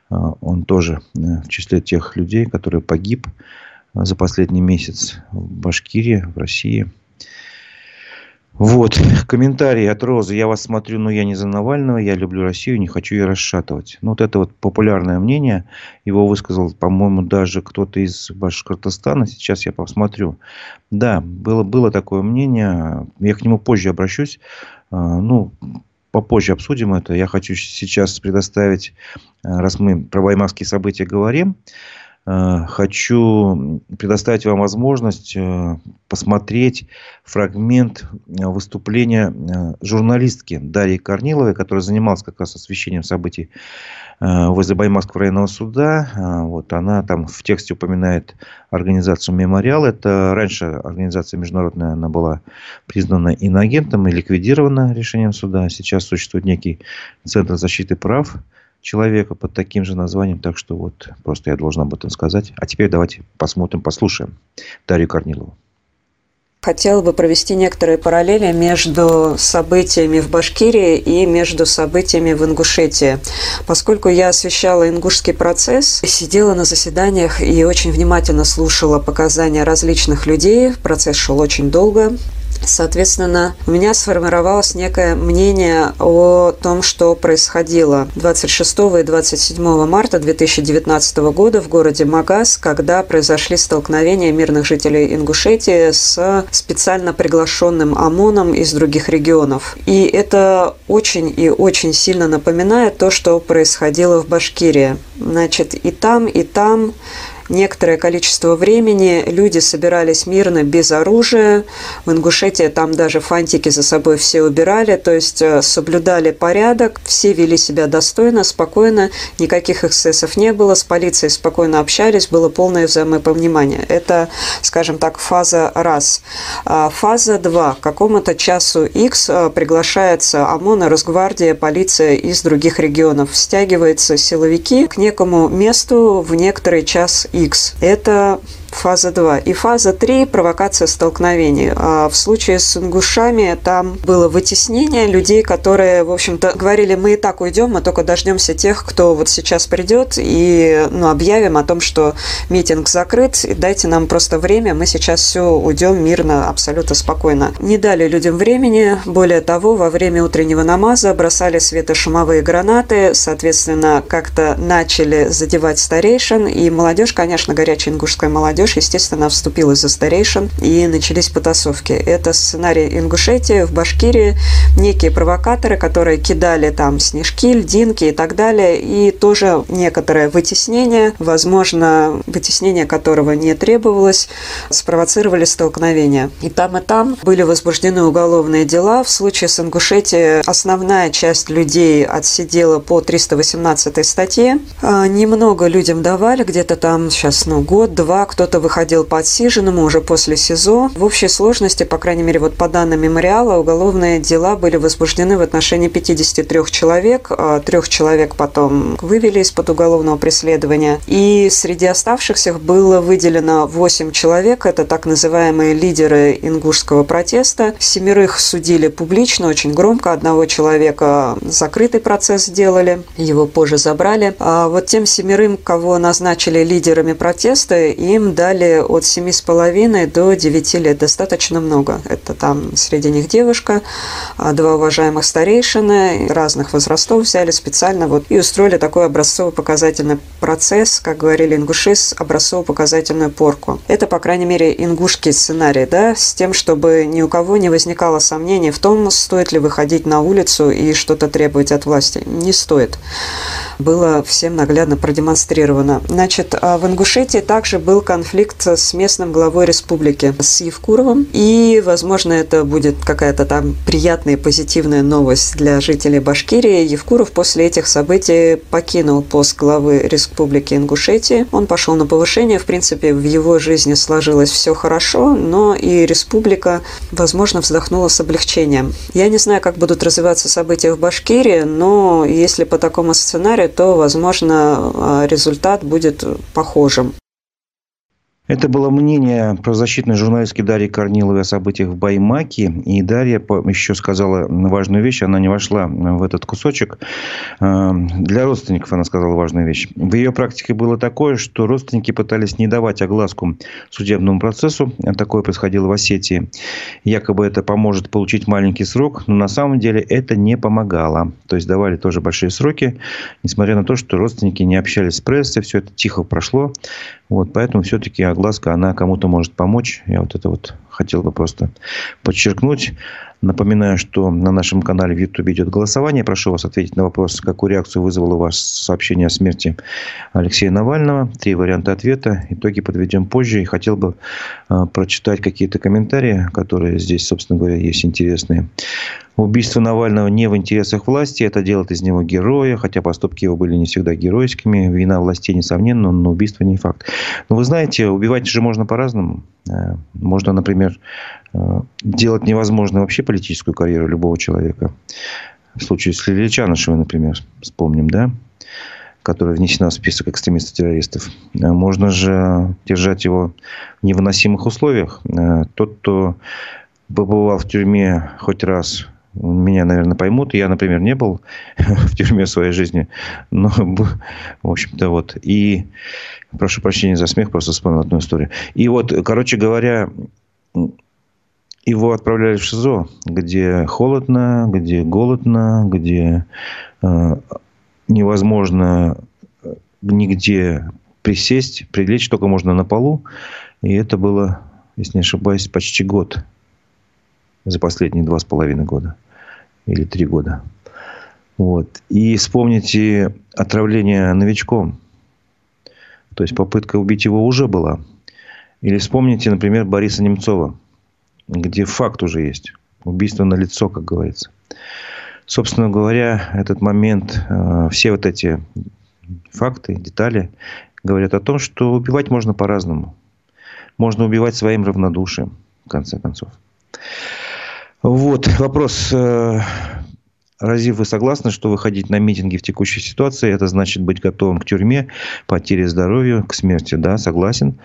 а, он тоже э, в числе тех людей, которые погиб за последний месяц в Башкирии, в России. Вот, комментарий от Розы. Я вас смотрю, но я не за Навального, я люблю Россию, не хочу ее расшатывать. Ну, вот это вот популярное мнение. Его высказал, по-моему, даже кто-то из Башкортостана. Сейчас я посмотрю. Да, было, было такое мнение. Я к нему позже обращусь. А, ну, попозже обсудим это. Я хочу сейчас предоставить, а, раз мы про баймакские события говорим, хочу предоставить вам возможность э, посмотреть фрагмент э, выступления журналистки Дарьи Корниловой, которая занималась как раз освещением событий возле Баймакского районного суда. Вот она там в тексте упоминает организацию «Мемориал». Это раньше организация международная, она была признана иноагентом и ликвидирована решением суда. Сейчас существует некий Центр защиты прав человека под таким же названием. Так что вот просто я должен об этом сказать. А теперь давайте посмотрим, послушаем Дарью Корнилову. Хотела бы провести некоторые параллели между событиями в Башкирии и между событиями в Ингушетии. Поскольку я освещала ингушский процесс, сидела на заседаниях и очень внимательно слушала показания различных людей. Процесс шел очень долго. Соответственно, у меня сформировалось некое мнение о том, что происходило 26 и 27 марта 2019 года в городе Магаз, когда произошли столкновения мирных жителей Ингушетии с специально приглашенным ОМОНом из других регионов. И это очень и очень сильно напоминает то, что происходило в Башкирии. Значит, и там, и там некоторое количество времени люди собирались мирно, без оружия. В Ингушетии там даже фантики за собой все убирали, то есть э, соблюдали порядок, все вели себя достойно, спокойно, никаких эксцессов не было, с полицией спокойно общались, было полное взаимопонимание. Это, скажем так, фаза раз. А фаза два. К какому-то часу X э, приглашается ОМОН, Росгвардия, полиция из других регионов. Стягиваются силовики к некому месту в некоторый час X. Это фаза 2. И фаза 3 – провокация столкновений. А в случае с ингушами там было вытеснение людей, которые, в общем-то, говорили, мы и так уйдем, мы только дождемся тех, кто вот сейчас придет, и ну, объявим о том, что митинг закрыт, и дайте нам просто время, мы сейчас все уйдем мирно, абсолютно спокойно. Не дали людям времени, более того, во время утреннего намаза бросали светошумовые гранаты, соответственно, как-то начали задевать старейшин, и молодежь, конечно, горячая ингушская молодежь, молодежь, естественно, вступилась за старейшин, и начались потасовки. Это сценарий Ингушетии в Башкирии, некие провокаторы, которые кидали там снежки, льдинки и так далее, и тоже некоторое вытеснение, возможно, вытеснение которого не требовалось, спровоцировали столкновения. И там, и там были возбуждены уголовные дела. В случае с Ингушетией основная часть людей отсидела по 318 статье. А, немного людям давали, где-то там сейчас, ну, год-два, кто выходил по отсиженному уже после СИЗО. В общей сложности, по крайней мере, вот по данным мемориала, уголовные дела были возбуждены в отношении 53 человек. А трех человек потом вывели из-под уголовного преследования. И среди оставшихся было выделено 8 человек. Это так называемые лидеры ингушского протеста. Семерых судили публично, очень громко. Одного человека закрытый процесс сделали, его позже забрали. А вот тем семерым, кого назначили лидерами протеста, им дали от 7,5 до 9 лет. Достаточно много. Это там среди них девушка, а, два уважаемых старейшины разных возрастов взяли специально вот и устроили такой образцово-показательный процесс, как говорили ингуши, образцово-показательную порку. Это, по крайней мере, ингушский сценарий, да, с тем, чтобы ни у кого не возникало сомнений в том, стоит ли выходить на улицу и что-то требовать от власти. Не стоит. Было всем наглядно продемонстрировано. Значит, а в Ингушетии также был конфликт конфликт с местным главой республики, с Евкуровым. И, возможно, это будет какая-то там приятная позитивная новость для жителей Башкирии. Евкуров после этих событий покинул пост главы Республики Ингушетии. Он пошел на повышение. В принципе, в его жизни сложилось все хорошо, но и республика, возможно, вздохнула с облегчением. Я не знаю, как будут развиваться события в Башкирии, но если по такому сценарию, то, возможно, результат будет похожим. Это было мнение правозащитной журналистки Дарьи Корниловой о событиях в Баймаке. И Дарья еще сказала важную вещь. Она не вошла в этот кусочек. Э, для родственников она сказала важную вещь. В ее практике было такое, что родственники пытались не давать огласку судебному процессу. Такое происходило в Осетии. Якобы это поможет получить маленький срок. Но на самом деле это не помогало. То есть давали тоже большие сроки. Несмотря на то, что родственники не общались с прессой. Все это тихо прошло. Вот, поэтому все-таки огласка, она кому-то может помочь. Я вот это вот хотел бы просто подчеркнуть. Напоминаю, что на нашем канале в YouTube идет голосование. Прошу вас ответить на вопрос, какую реакцию вызвало у вас сообщение о смерти Алексея Навального. Три варианта ответа. Итоги подведем позже. И хотел бы э, прочитать какие-то комментарии, которые здесь, собственно говоря, есть интересные. Убийство Навального не в интересах власти. Это делает из него героя. Хотя поступки его были не всегда героическими. Вина властей, несомненно, но убийство не факт. Но вы знаете, убивать же можно по-разному. Э, можно, например, э, делать невозможно вообще политическую карьеру любого человека. В случае с Лилией Чанышевой, например, вспомним, да? которая внесена в список экстремистов-террористов. Э, можно же держать его в невыносимых условиях. Тот, кто побывал в тюрьме хоть раз, меня, наверное, поймут. Я, например, не был в тюрьме в своей жизни. Но, в общем-то, вот. И прошу прощения за смех, просто вспомнил одну историю. И вот, короче говоря, его отправляли в ШИЗО, где холодно, где голодно, где э, невозможно э, нигде присесть, прилечь только можно на полу. И это было, если не ошибаюсь, почти год за последние два с половиной года или три года. Вот. И вспомните отравление новичком. То есть попытка убить его уже была. Или вспомните, например, Бориса Немцова, где факт уже есть. Убийство на лицо, как говорится. Собственно говоря, этот момент, э, все вот эти факты, детали говорят о том, что убивать можно по-разному. Можно убивать своим равнодушием, в конце концов. Вот, вопрос. Э, Разив, вы согласны, что выходить на митинги в текущей ситуации, это значит быть готовым к тюрьме, потере здоровья, к смерти? Да, согласен.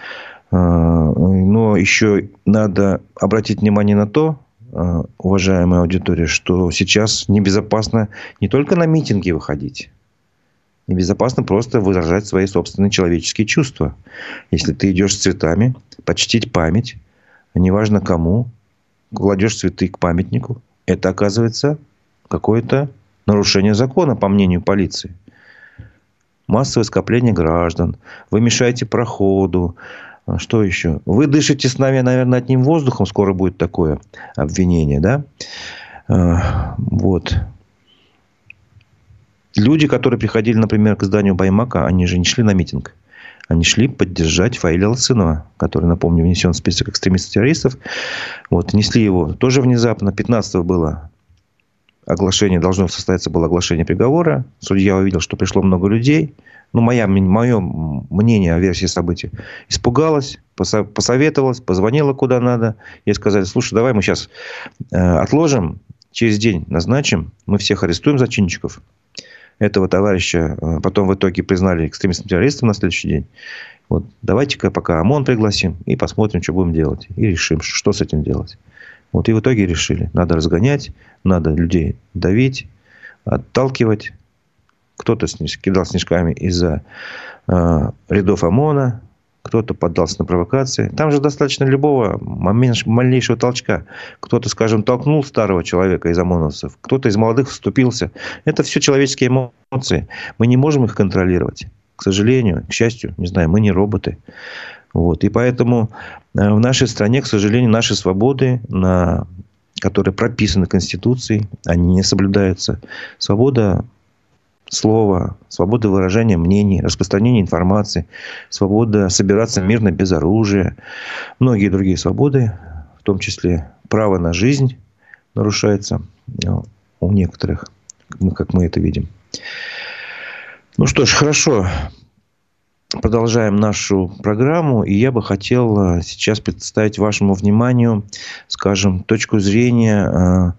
Э, но еще надо обратить внимание на то, э, уважаемая аудитория, что сейчас небезопасно не только на митинги выходить, небезопасно просто выражать свои собственные человеческие чувства. Если ты идешь с цветами, почтить память, неважно кому, кладешь цветы к памятнику, это оказывается какое-то нарушение закона, по мнению полиции. Массовое скопление граждан, вы мешаете проходу, а что еще? Вы дышите с нами, наверное, одним воздухом, скоро будет такое обвинение, да? А, вот. Люди, которые приходили, например, к зданию Баймака, они же не шли на митинг. Они шли поддержать Фаиля Лацинова, который, напомню, внесен в список экстремистов-террористов. Вот, несли его тоже внезапно. 15 было оглашение, должно состояться было оглашение приговора. Судья увидел, что пришло много людей. Ну, моя, мое мнение о версии событий. Испугалась, посоветовалась, позвонила куда надо. Ей сказали, слушай, давай мы сейчас э, отложим, через день назначим, мы всех арестуем зачинщиков этого товарища э, потом в итоге признали экстремистским террористом на следующий день. Вот давайте-ка пока ОМОН пригласим и посмотрим, что будем делать. И решим, что с этим делать. Вот и в итоге решили. Надо разгонять, надо людей давить, отталкивать. Кто-то кидал снежками из-за э, рядов ОМОНа, кто-то поддался на провокации. Там же достаточно любого малейшего толчка. Кто-то, скажем, толкнул старого человека из ОМОНовцев, кто-то из молодых вступился. Это все человеческие эмоции. Мы не можем их контролировать. К сожалению, к счастью, не знаю, мы не роботы. Вот. И поэтому э, в нашей стране, к сожалению, наши свободы, на, которые прописаны Конституцией, они не соблюдаются. Свобода слова, свобода выражения мнений, распространения информации, свобода собираться мирно без оружия, многие другие свободы, в том числе право на жизнь нарушается ну, у некоторых, как мы это видим. Ну что ж, хорошо. Продолжаем нашу программу, и я бы хотел э, сейчас представить вашему вниманию, скажем, точку зрения э,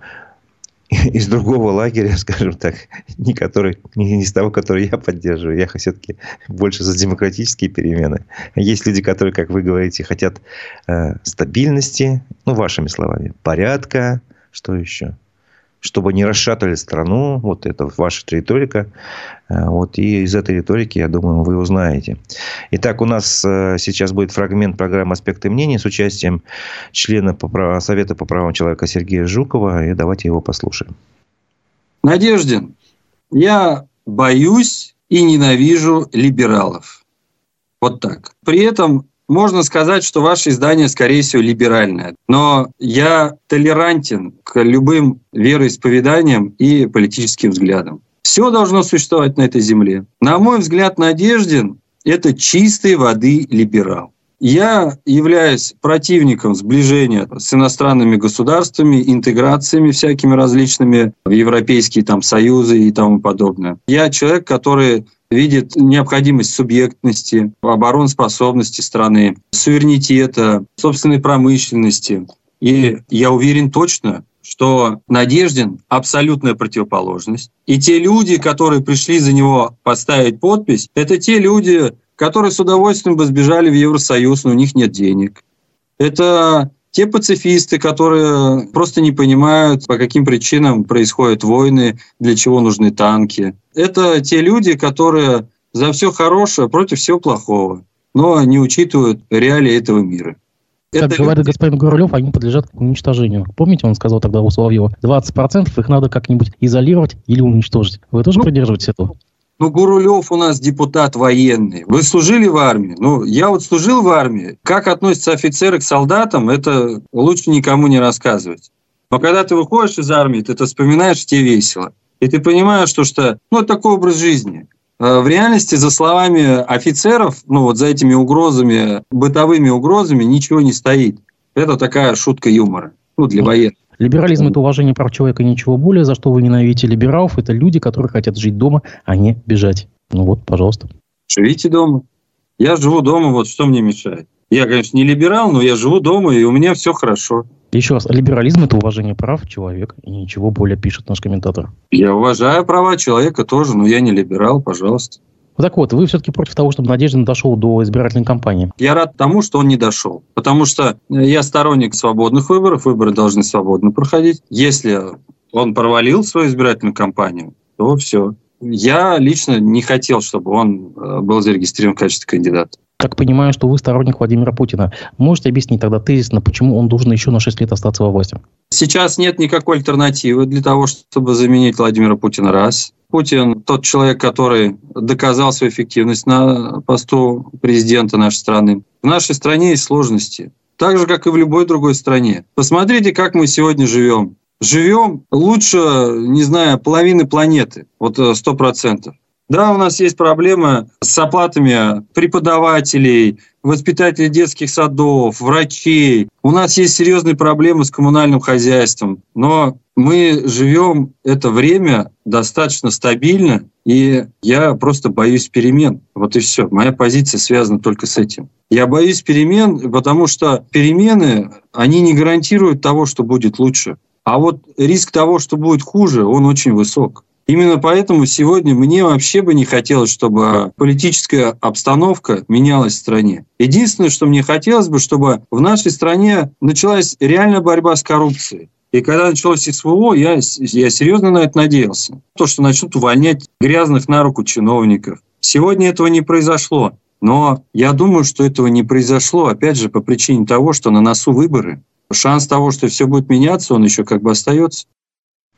из другого лагеря, скажем так, не, который, не из того, который я поддерживаю. Я все-таки больше за демократические перемены. Есть люди, которые, как вы говорите, хотят э, стабильности, ну, вашими словами, порядка, что еще? Чтобы не расшатали страну. Вот это ваша риторика. Э, вот, и из этой риторики, я думаю, вы узнаете. Итак, у нас э, сейчас будет фрагмент программы «Аспекты мнений» с участием члена Совета по правам человека Сергея Жукова. И давайте его послушаем. Надеждин, я боюсь и ненавижу либералов. Вот так. При этом можно сказать, что ваше издание, скорее всего, либеральное. Но я толерантен к любым вероисповеданиям и политическим взглядам. Все должно существовать на этой земле. На мой взгляд, Надеждин – это чистой воды либерал. Я являюсь противником сближения с иностранными государствами, интеграциями всякими различными в европейские там, союзы и тому подобное. Я человек, который видит необходимость субъектности, обороноспособности страны, суверенитета, собственной промышленности. И я уверен точно, что Надеждин – абсолютная противоположность. И те люди, которые пришли за него поставить подпись, это те люди, которые с удовольствием бы сбежали в Евросоюз, но у них нет денег. Это те пацифисты, которые просто не понимают, по каким причинам происходят войны, для чего нужны танки. Это те люди, которые за все хорошее против всего плохого, но не учитывают реалии этого мира. Как это говорит господин Гурулев, они подлежат уничтожению. Помните, он сказал тогда у Соловьева, 20% их надо как-нибудь изолировать или уничтожить. Вы тоже ну, придерживаетесь этого? Ну, Гурулев у нас депутат военный. Вы служили в армии? Ну, я вот служил в армии. Как относятся офицеры к солдатам, это лучше никому не рассказывать. Но когда ты выходишь из армии, ты это вспоминаешь, тебе весело. И ты понимаешь, что, что ну, это такой образ жизни. А в реальности, за словами офицеров, ну вот за этими угрозами, бытовыми угрозами ничего не стоит. Это такая шутка юмора, ну, для военных. Либерализм – это уважение прав человека, ничего более. За что вы ненавидите либералов? Это люди, которые хотят жить дома, а не бежать. Ну вот, пожалуйста. Живите дома. Я живу дома, вот что мне мешает. Я, конечно, не либерал, но я живу дома, и у меня все хорошо. Еще раз, либерализм – это уважение прав человека, и ничего более, пишет наш комментатор. Я уважаю права человека тоже, но я не либерал, пожалуйста. Так вот, вы все-таки против того, чтобы Надеждин дошел до избирательной кампании? Я рад тому, что он не дошел. Потому что я сторонник свободных выборов, выборы должны свободно проходить. Если он провалил свою избирательную кампанию, то все. Я лично не хотел, чтобы он э, был зарегистрирован в качестве кандидата так понимаю, что вы сторонник Владимира Путина. Можете объяснить тогда тезисно, почему он должен еще на 6 лет остаться во власти? Сейчас нет никакой альтернативы для того, чтобы заменить Владимира Путина. Раз. Путин тот человек, который доказал свою эффективность на посту президента нашей страны. В нашей стране есть сложности. Так же, как и в любой другой стране. Посмотрите, как мы сегодня живем. Живем лучше, не знаю, половины планеты. Вот э, сто процентов. Да, у нас есть проблемы с оплатами преподавателей, воспитателей детских садов, врачей. У нас есть серьезные проблемы с коммунальным хозяйством. Но мы живем это время достаточно стабильно, и я просто боюсь перемен. Вот и все. Моя позиция связана только с этим. Я боюсь перемен, потому что перемены, они не гарантируют того, что будет лучше. А вот риск того, что будет хуже, он очень высок. Именно поэтому сегодня мне вообще бы не хотелось, чтобы политическая обстановка менялась в стране. Единственное, что мне хотелось бы, чтобы в нашей стране началась реальная борьба с коррупцией. И когда началось СВО, я, я серьезно на это надеялся. То, что начнут увольнять грязных на руку чиновников. Сегодня этого не произошло. Но я думаю, что этого не произошло, опять же, по причине того, что на носу выборы. Шанс того, что все будет меняться, он еще как бы остается.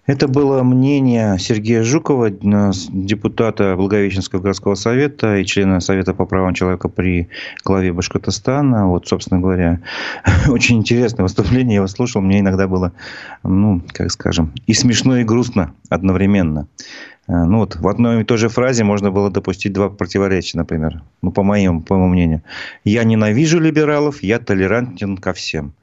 Это было мнение Сергея Жукова, депутата Благовещенского городского совета и члена Совета по правам человека при главе Башкортостана. Вот, собственно говоря, очень интересное выступление. Я его слушал. Мне иногда было, ну, как скажем, и смешно, и грустно одновременно. Э, ну вот в одной и той же фразе можно было допустить два противоречия, например. Ну, по моему, по моему мнению. Я ненавижу либералов, я толерантен ко всем.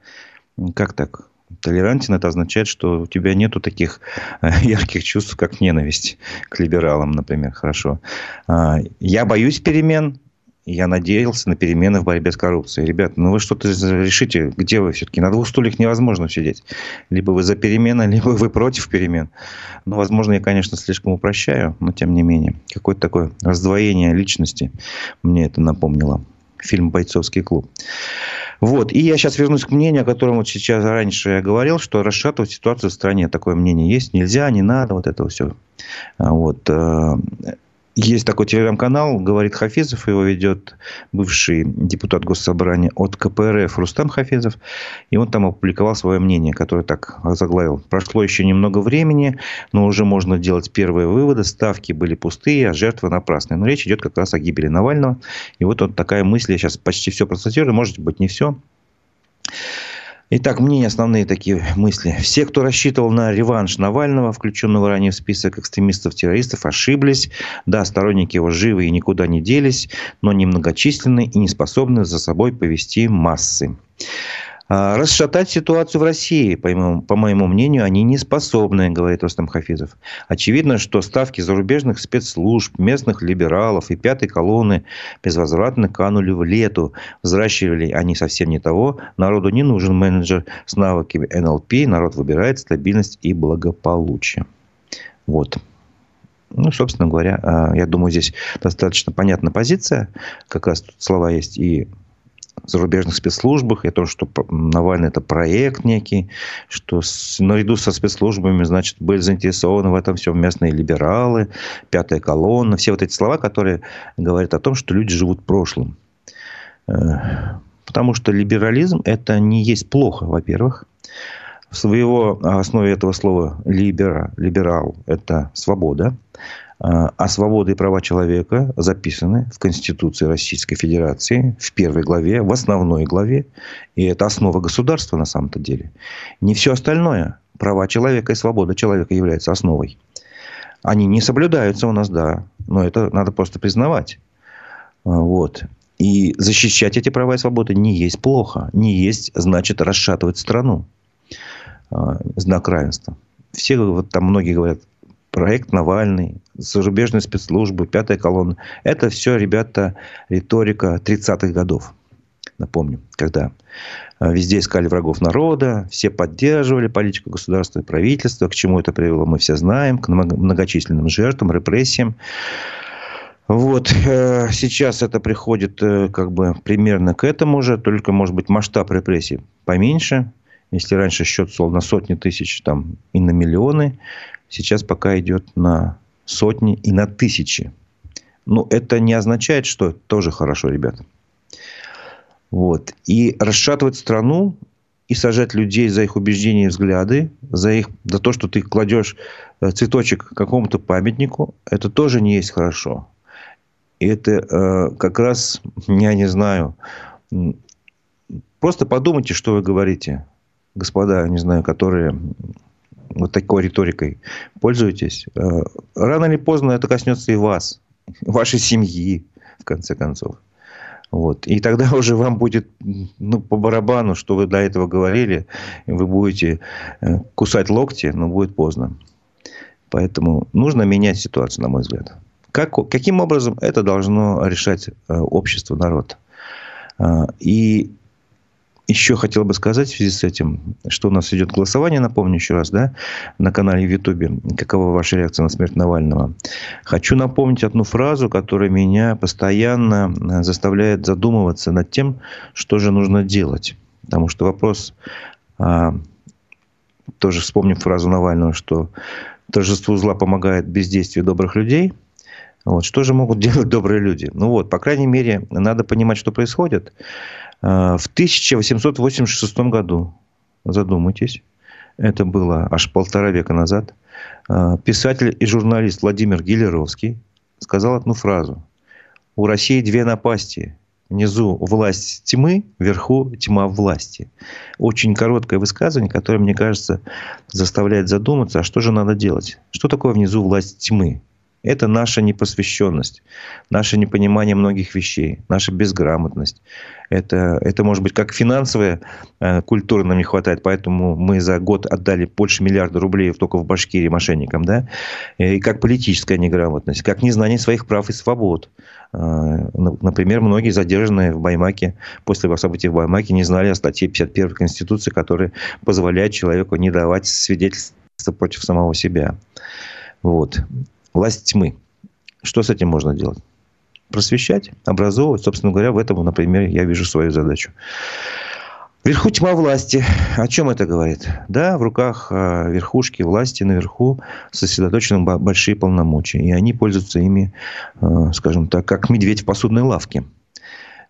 Как так? Толерантен, это означает, что у тебя нету таких э, ярких чувств, как ненависть к либералам, например. Хорошо. А, я боюсь перемен, я надеялся на перемены в борьбе с коррупцией. Ребят, ну вы что-то решите, где вы все-таки? На двух стульях невозможно сидеть. Либо вы за перемены, либо вы против перемен. Ну, возможно, я, конечно, слишком упрощаю, но тем не менее. Какое-то такое раздвоение личности мне это напомнило. Фильм «Бойцовский клуб». Вот. И я сейчас вернусь к мнению, о котором вот сейчас раньше я говорил, что расшатывать ситуацию в стране. Такое мнение есть. Нельзя, не надо, вот это все. Вот. Есть такой телеграм-канал, говорит Хафизов, его ведет бывший депутат Госсобрания от КПРФ Рустам Хафизов. И он там опубликовал свое мнение, которое так заглавил. Прошло еще немного времени, но уже можно делать первые выводы. Ставки были пустые, а жертвы напрасные. Но речь идет как раз о гибели Навального. И вот он такая мысль, я сейчас почти все процитирую, может быть не все. Итак, мнения основные такие мысли. Все, кто рассчитывал на реванш Навального, включенного ранее в список экстремистов-террористов, ошиблись. Да, сторонники его живы и никуда не делись, но немногочисленны и не способны за собой повести массы. А, расшатать ситуацию в России, по моему, по моему мнению, они не способны, говорит Рустам Хафизов. Очевидно, что ставки зарубежных спецслужб, местных либералов и пятой колонны безвозвратно канули в лету. Взращивали они совсем не того. Народу не нужен менеджер с навыками НЛП. Народ выбирает стабильность и благополучие. Вот. Ну, собственно говоря, а, я думаю, здесь достаточно понятна позиция. Как раз тут слова есть и зарубежных спецслужбах, и то, что Навальный это проект некий, что с, наряду со спецслужбами, значит, были заинтересованы в этом всем местные либералы, пятая колонна, все вот эти слова, которые говорят о том, что люди живут прошлым. Э, Потому что либерализм – это не есть плохо, во-первых. В своего основе этого слова либера, либерал – это свобода. А, а свобода и права человека записаны в Конституции Российской Федерации в первой главе, в основной главе. И это основа государства на самом-то деле. Не все остальное. Права человека и свобода человека являются основой. Они не соблюдаются у нас, да. Но это надо просто признавать. А, вот. И защищать эти права и свободы не есть плохо. Не есть, значит, расшатывать страну. А, знак равенства. Все, вот там многие говорят, проект Навальный, зарубежные спецслужбы, пятая колонна. Это все, ребята, риторика 30-х годов. Напомню, когда а, везде искали врагов народа, все поддерживали политику государства и правительства. К чему это привело, мы все знаем. К многочисленным жертвам, репрессиям. Вот. Э, сейчас это приходит э, как бы примерно к этому же, только, может быть, масштаб репрессий поменьше. Если раньше счет шел на сотни тысяч там, и на миллионы, сейчас пока идет на сотни и на тысячи. Но это не означает, что это тоже хорошо, ребята. Вот. И расшатывать страну и сажать людей за их убеждения и взгляды, за, их, за то, что ты кладешь э, цветочек какому-то памятнику, это тоже не есть хорошо. И это э, как раз, я не знаю, просто подумайте, что вы говорите, господа, не знаю, которые вот такой риторикой пользуетесь, э, рано или поздно это коснется и вас, вашей семьи, в конце концов. Вот. И тогда уже вам будет ну, по барабану, что вы до этого говорили, вы будете э, кусать локти, но будет поздно. Поэтому нужно менять ситуацию, на мой взгляд. Как, каким образом это должно решать э, общество, народ? И еще хотел бы сказать в связи с этим, что у нас идет голосование, напомню еще раз, да, на канале в Ютубе. Какова ваша реакция на смерть Навального? Хочу напомнить одну фразу, которая меня постоянно э, заставляет задумываться над тем, что же нужно делать. Потому что вопрос, а, тоже вспомним фразу Навального, что торжеству зла помогает бездействие добрых людей – вот. Что же могут делать добрые люди? Ну вот, по крайней мере, надо понимать, что происходит. Э, в 1886 году, задумайтесь, это было аж полтора века назад, э, писатель и журналист Владимир Гелеровский сказал одну фразу. У России две напасти. Внизу власть тьмы, вверху тьма власти. Очень короткое высказывание, которое, мне кажется, заставляет задуматься, а что же надо делать? Что такое внизу власть тьмы? Это наша непосвященность, наше непонимание многих вещей, наша безграмотность. Это, это может быть как финансовая э, культура нам не хватает, поэтому мы за год отдали больше миллиарда рублей только в Башкирии мошенникам, да? И как политическая неграмотность, как незнание своих прав и свобод. Э, например, многие задержанные в Баймаке, после событий в Баймаке, не знали о статье 51 Конституции, которая позволяет человеку не давать свидетельства против самого себя. Вот власть тьмы. Что с этим можно делать? Просвещать, образовывать. Собственно говоря, в этом, например, я вижу свою задачу. Вверху тьма власти. О чем это говорит? Да, в руках а, верхушки власти наверху сосредоточены большие полномочия. И они пользуются ими, а, скажем так, как медведь в посудной лавке.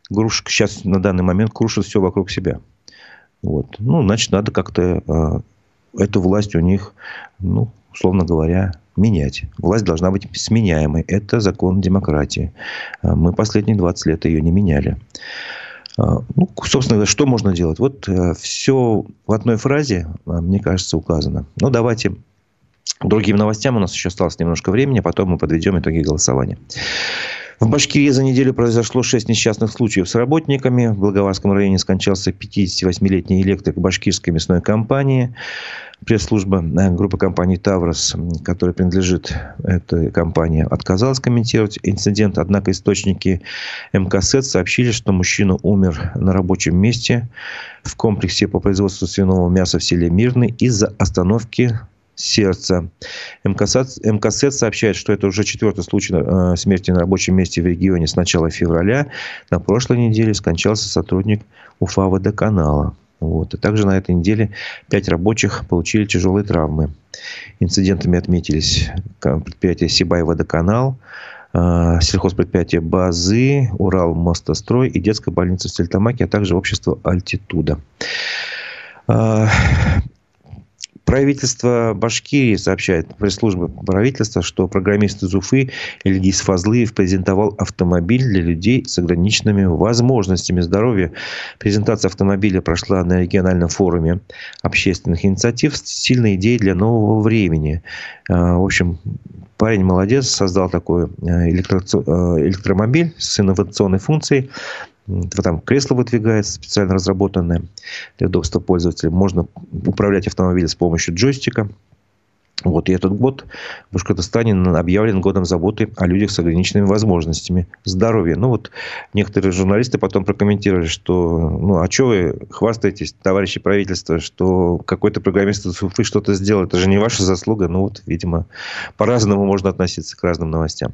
Грушка сейчас на данный момент крушит все вокруг себя. Вот. Ну, значит, надо как-то а, эту власть у них, ну, условно говоря, менять. Власть должна быть сменяемой. Это закон демократии. А, мы последние 20 лет ее не меняли. А, ну, собственно, что можно делать? Вот э, все в одной фразе, а, мне кажется, указано. Ну, давайте другим новостям. У нас еще осталось немножко времени, потом мы подведем итоги голосования. В Башкирии за неделю произошло 6 несчастных случаев с работниками. В Благоварском районе скончался 58-летний электрик башкирской мясной компании. Пресс-служба э, группы компаний «Таврос», которая принадлежит этой компании, отказалась комментировать инцидент. Однако источники МКСЭД сообщили, что мужчина умер на рабочем месте в комплексе по производству свиного мяса в селе Мирный из-за остановки сердца. МКСЭД сообщает, что это уже четвертый случай э, смерти на рабочем месте в регионе с начала февраля. На прошлой неделе скончался сотрудник Уфа водоканала. Вот. И также на этой неделе пять рабочих получили тяжелые травмы. Инцидентами отметились предприятие Сибай водоканал, э, сельхозпредприятие «Базы», «Урал Мостострой» и детская больница в Стельтамаке, а также общество «Альтитуда». Правительство Башкирии сообщает, пресс-служба правительства, что программист из Уфы Ильгиз Фазлыев презентовал автомобиль для людей с ограниченными возможностями здоровья. Презентация автомобиля прошла на региональном форуме общественных инициатив с сильной идеей для нового времени. А, в общем, парень молодец, создал такой э. Э, электромобиль с инновационной функцией. Там кресло выдвигается, специально разработанное для удобства пользователя. Можно управлять автомобилем с помощью джойстика. Вот, и этот год в Башкортостане объявлен годом заботы о людях с ограниченными возможностями здоровья. Ну, вот некоторые журналисты потом прокомментировали, что, ну, а что вы хвастаетесь, товарищи правительства, что какой-то программист из Уфы что-то сделал, это же не ваша заслуга. Ну, вот, видимо, по-разному можно относиться к разным новостям.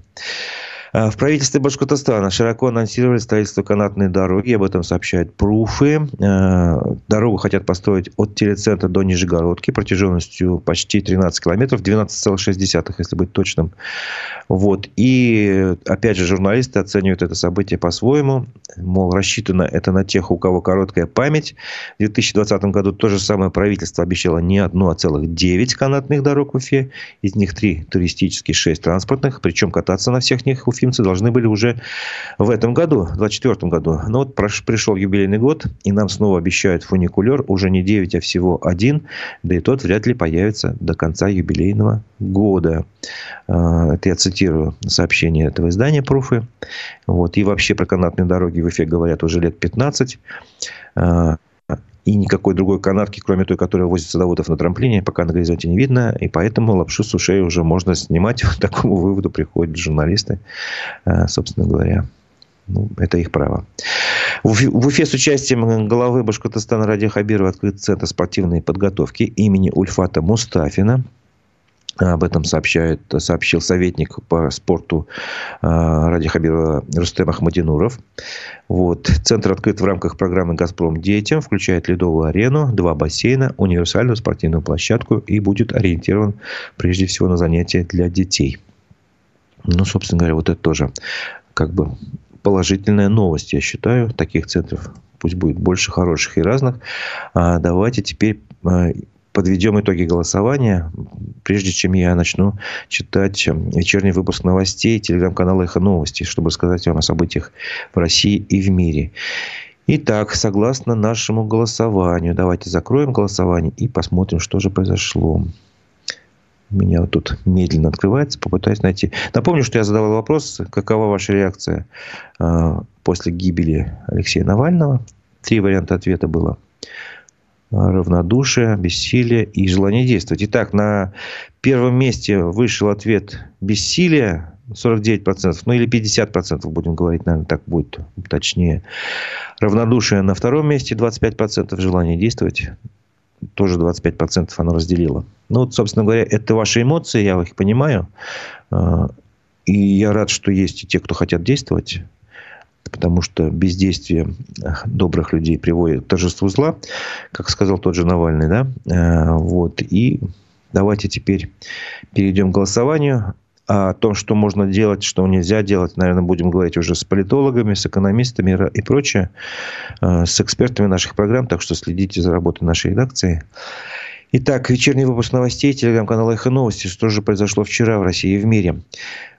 А, в правительстве Башкортостана широко анонсировали строительство канатной дороги. Об этом сообщают пруфы. А, дорогу хотят построить от телецентра до Нижегородки протяженностью почти 13 километров, 12,6, если быть точным. Вот. И, опять же, журналисты оценивают это событие по-своему. Мол, рассчитано это на тех, у кого короткая память. В 2020 году то же самое правительство обещало не одну, а целых 9 канатных дорог в Уфе. Из них 3 туристические, 6 транспортных. Причем кататься на всех них уфимцы должны были уже в этом году, в 2024 году. Но вот пришел юбилейный год, и нам снова обещают фуникулер. Уже не 9, а всего один. Да и тот вряд ли появится до конца юбилейного года. Это я цитирую сообщение этого издания «Пруфы». Вот. И вообще про канатные дороги в Уфе говорят уже лет 15 и никакой другой канатки, кроме той, которая возит садоводов на трамплине, пока на горизонте не видно. И поэтому лапшу с ушей уже можно снимать. К такому выводу приходят журналисты, э, собственно говоря. Ну, это их право. В Уфе с участием главы Башкортостана Ради Хабирова открыт центр спортивной подготовки имени Ульфата Мустафина. Об этом сообщает, сообщил советник по спорту э, Ради Хабирова Рустем Ахмадинуров. Вот. Центр открыт в рамках программы «Газпром детям», включает ледовую арену, два бассейна, универсальную спортивную площадку и будет ориентирован прежде всего на занятия для детей. Ну, собственно говоря, вот это тоже как бы положительная новость, я считаю. Таких центров пусть будет больше хороших и разных. А давайте теперь э, подведем итоги голосования, прежде чем я начну читать вечерний выпуск новостей телеграм-канала «Эхо новости», чтобы сказать вам о событиях в России и в мире. Итак, согласно нашему голосованию, давайте закроем голосование и посмотрим, что же произошло. У меня вот тут медленно открывается, попытаюсь найти. Напомню, что я задавал вопрос, какова ваша реакция э, после гибели Алексея Навального. Три варианта ответа было равнодушие, бессилие и желание действовать. Итак, на первом месте вышел ответ бессилие, 49%, ну или 50% будем говорить, наверное, так будет точнее. Равнодушие на втором месте, 25% желание действовать, тоже 25% оно разделило. Ну, вот, собственно говоря, это ваши эмоции, я их понимаю. А, и я рад, что есть и те, кто хотят действовать потому что бездействие добрых людей приводит к торжеству зла, как сказал тот же Навальный, да, э, вот, и давайте теперь перейдем к голосованию, о том, что можно делать, что нельзя делать, наверное, будем говорить уже с политологами, с экономистами и прочее, э, с экспертами наших программ, так что следите за работой нашей редакции. Итак, вечерний выпуск новостей, телеграм-канал «Эхо новости». Что же произошло вчера в России и в мире?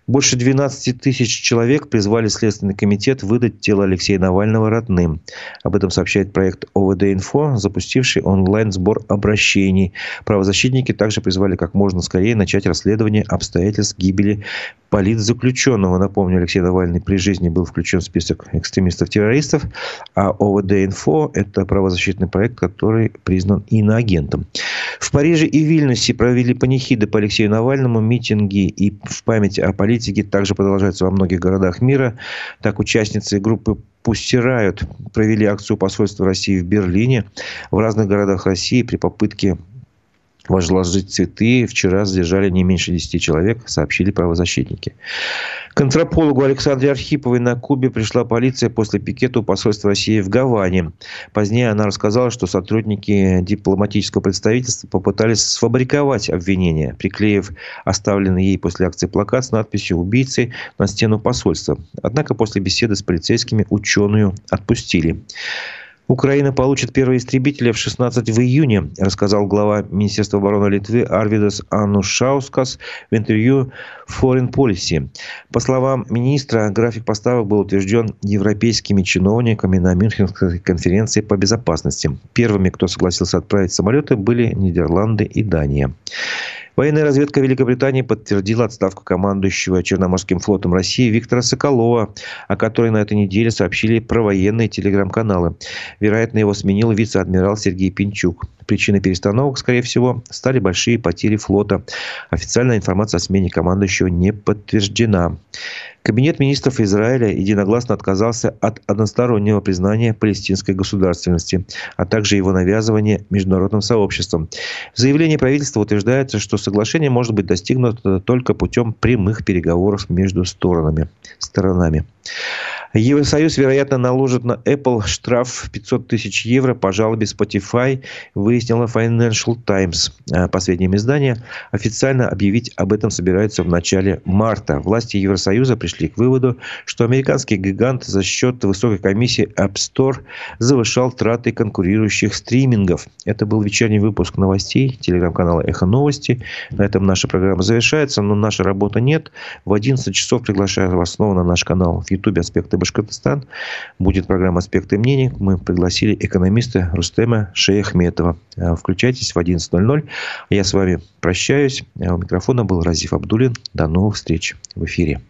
Больше 12 тысяч человек призвали Следственный комитет выдать тело Алексея Навального родным. Об этом сообщает проект ОВД-Инфо, запустивший онлайн-сбор обращений. Правозащитники также призвали как можно скорее начать расследование обстоятельств гибели политзаключенного. Напомню, Алексей Навальный при жизни был включен в список экстремистов-террористов, а ОВД-Инфо – это правозащитный проект, который признан иноагентом. В Париже и Вильнюсе провели панихиды по Алексею Навальному, митинги и в память о политике также продолжаются во многих городах мира. Так, участницы группы Пусть. Провели акцию посольства России в Берлине. В разных городах России при попытке возложить цветы. Вчера задержали не меньше 10 человек, сообщили правозащитники. К антропологу Александре Архиповой на Кубе пришла полиция после пикета у посольства России в Гаване. Позднее она рассказала, что сотрудники дипломатического представительства попытались сфабриковать обвинения, приклеив оставленный ей после акции плакат с надписью «Убийцы» на стену посольства. Однако после беседы с полицейскими ученую отпустили. Украина получит первые истребители в 16 в июне, рассказал глава Министерства обороны Литвы Арвидас Анушаускас в интервью Foreign Policy. По словам министра, график поставок был утвержден европейскими чиновниками на Мюнхенской конференции по безопасности. Первыми, кто согласился отправить самолеты, были Нидерланды и Дания. Военная разведка Великобритании подтвердила отставку командующего Черноморским флотом России Виктора Соколова, о которой на этой неделе сообщили провоенные телеграм-каналы. Вероятно, его сменил вице-адмирал Сергей Пинчук. Причиной перестановок, скорее всего, стали большие потери флота. Официальная информация о смене командующего не подтверждена. Кабинет министров Израиля единогласно отказался от одностороннего признания палестинской государственности, а также его навязывания международным сообществом. В заявлении правительства утверждается, что соглашение может быть достигнуто только путем прямых переговоров между сторонами. сторонами. Евросоюз, вероятно, наложит на Apple штраф в 500 тысяч евро по жалобе Spotify, выяснила Financial Times. А последнее издание официально объявить об этом собираются в начале марта. Власти Евросоюза пришли к выводу, что американский гигант за счет высокой комиссии App Store завышал траты конкурирующих стримингов. Это был вечерний выпуск новостей телеграм-канала «Эхо новости». На этом наша программа завершается, но наша работа нет. В 11 часов приглашаю вас снова на наш канал в YouTube «Аспекты Башкортостан. Будет программа «Аспекты мнений». Мы пригласили экономиста Рустема Шейхметова. Э, включайтесь в 11.00. Я с вами прощаюсь. У микрофона был Разив Абдулин. До новых встреч в эфире.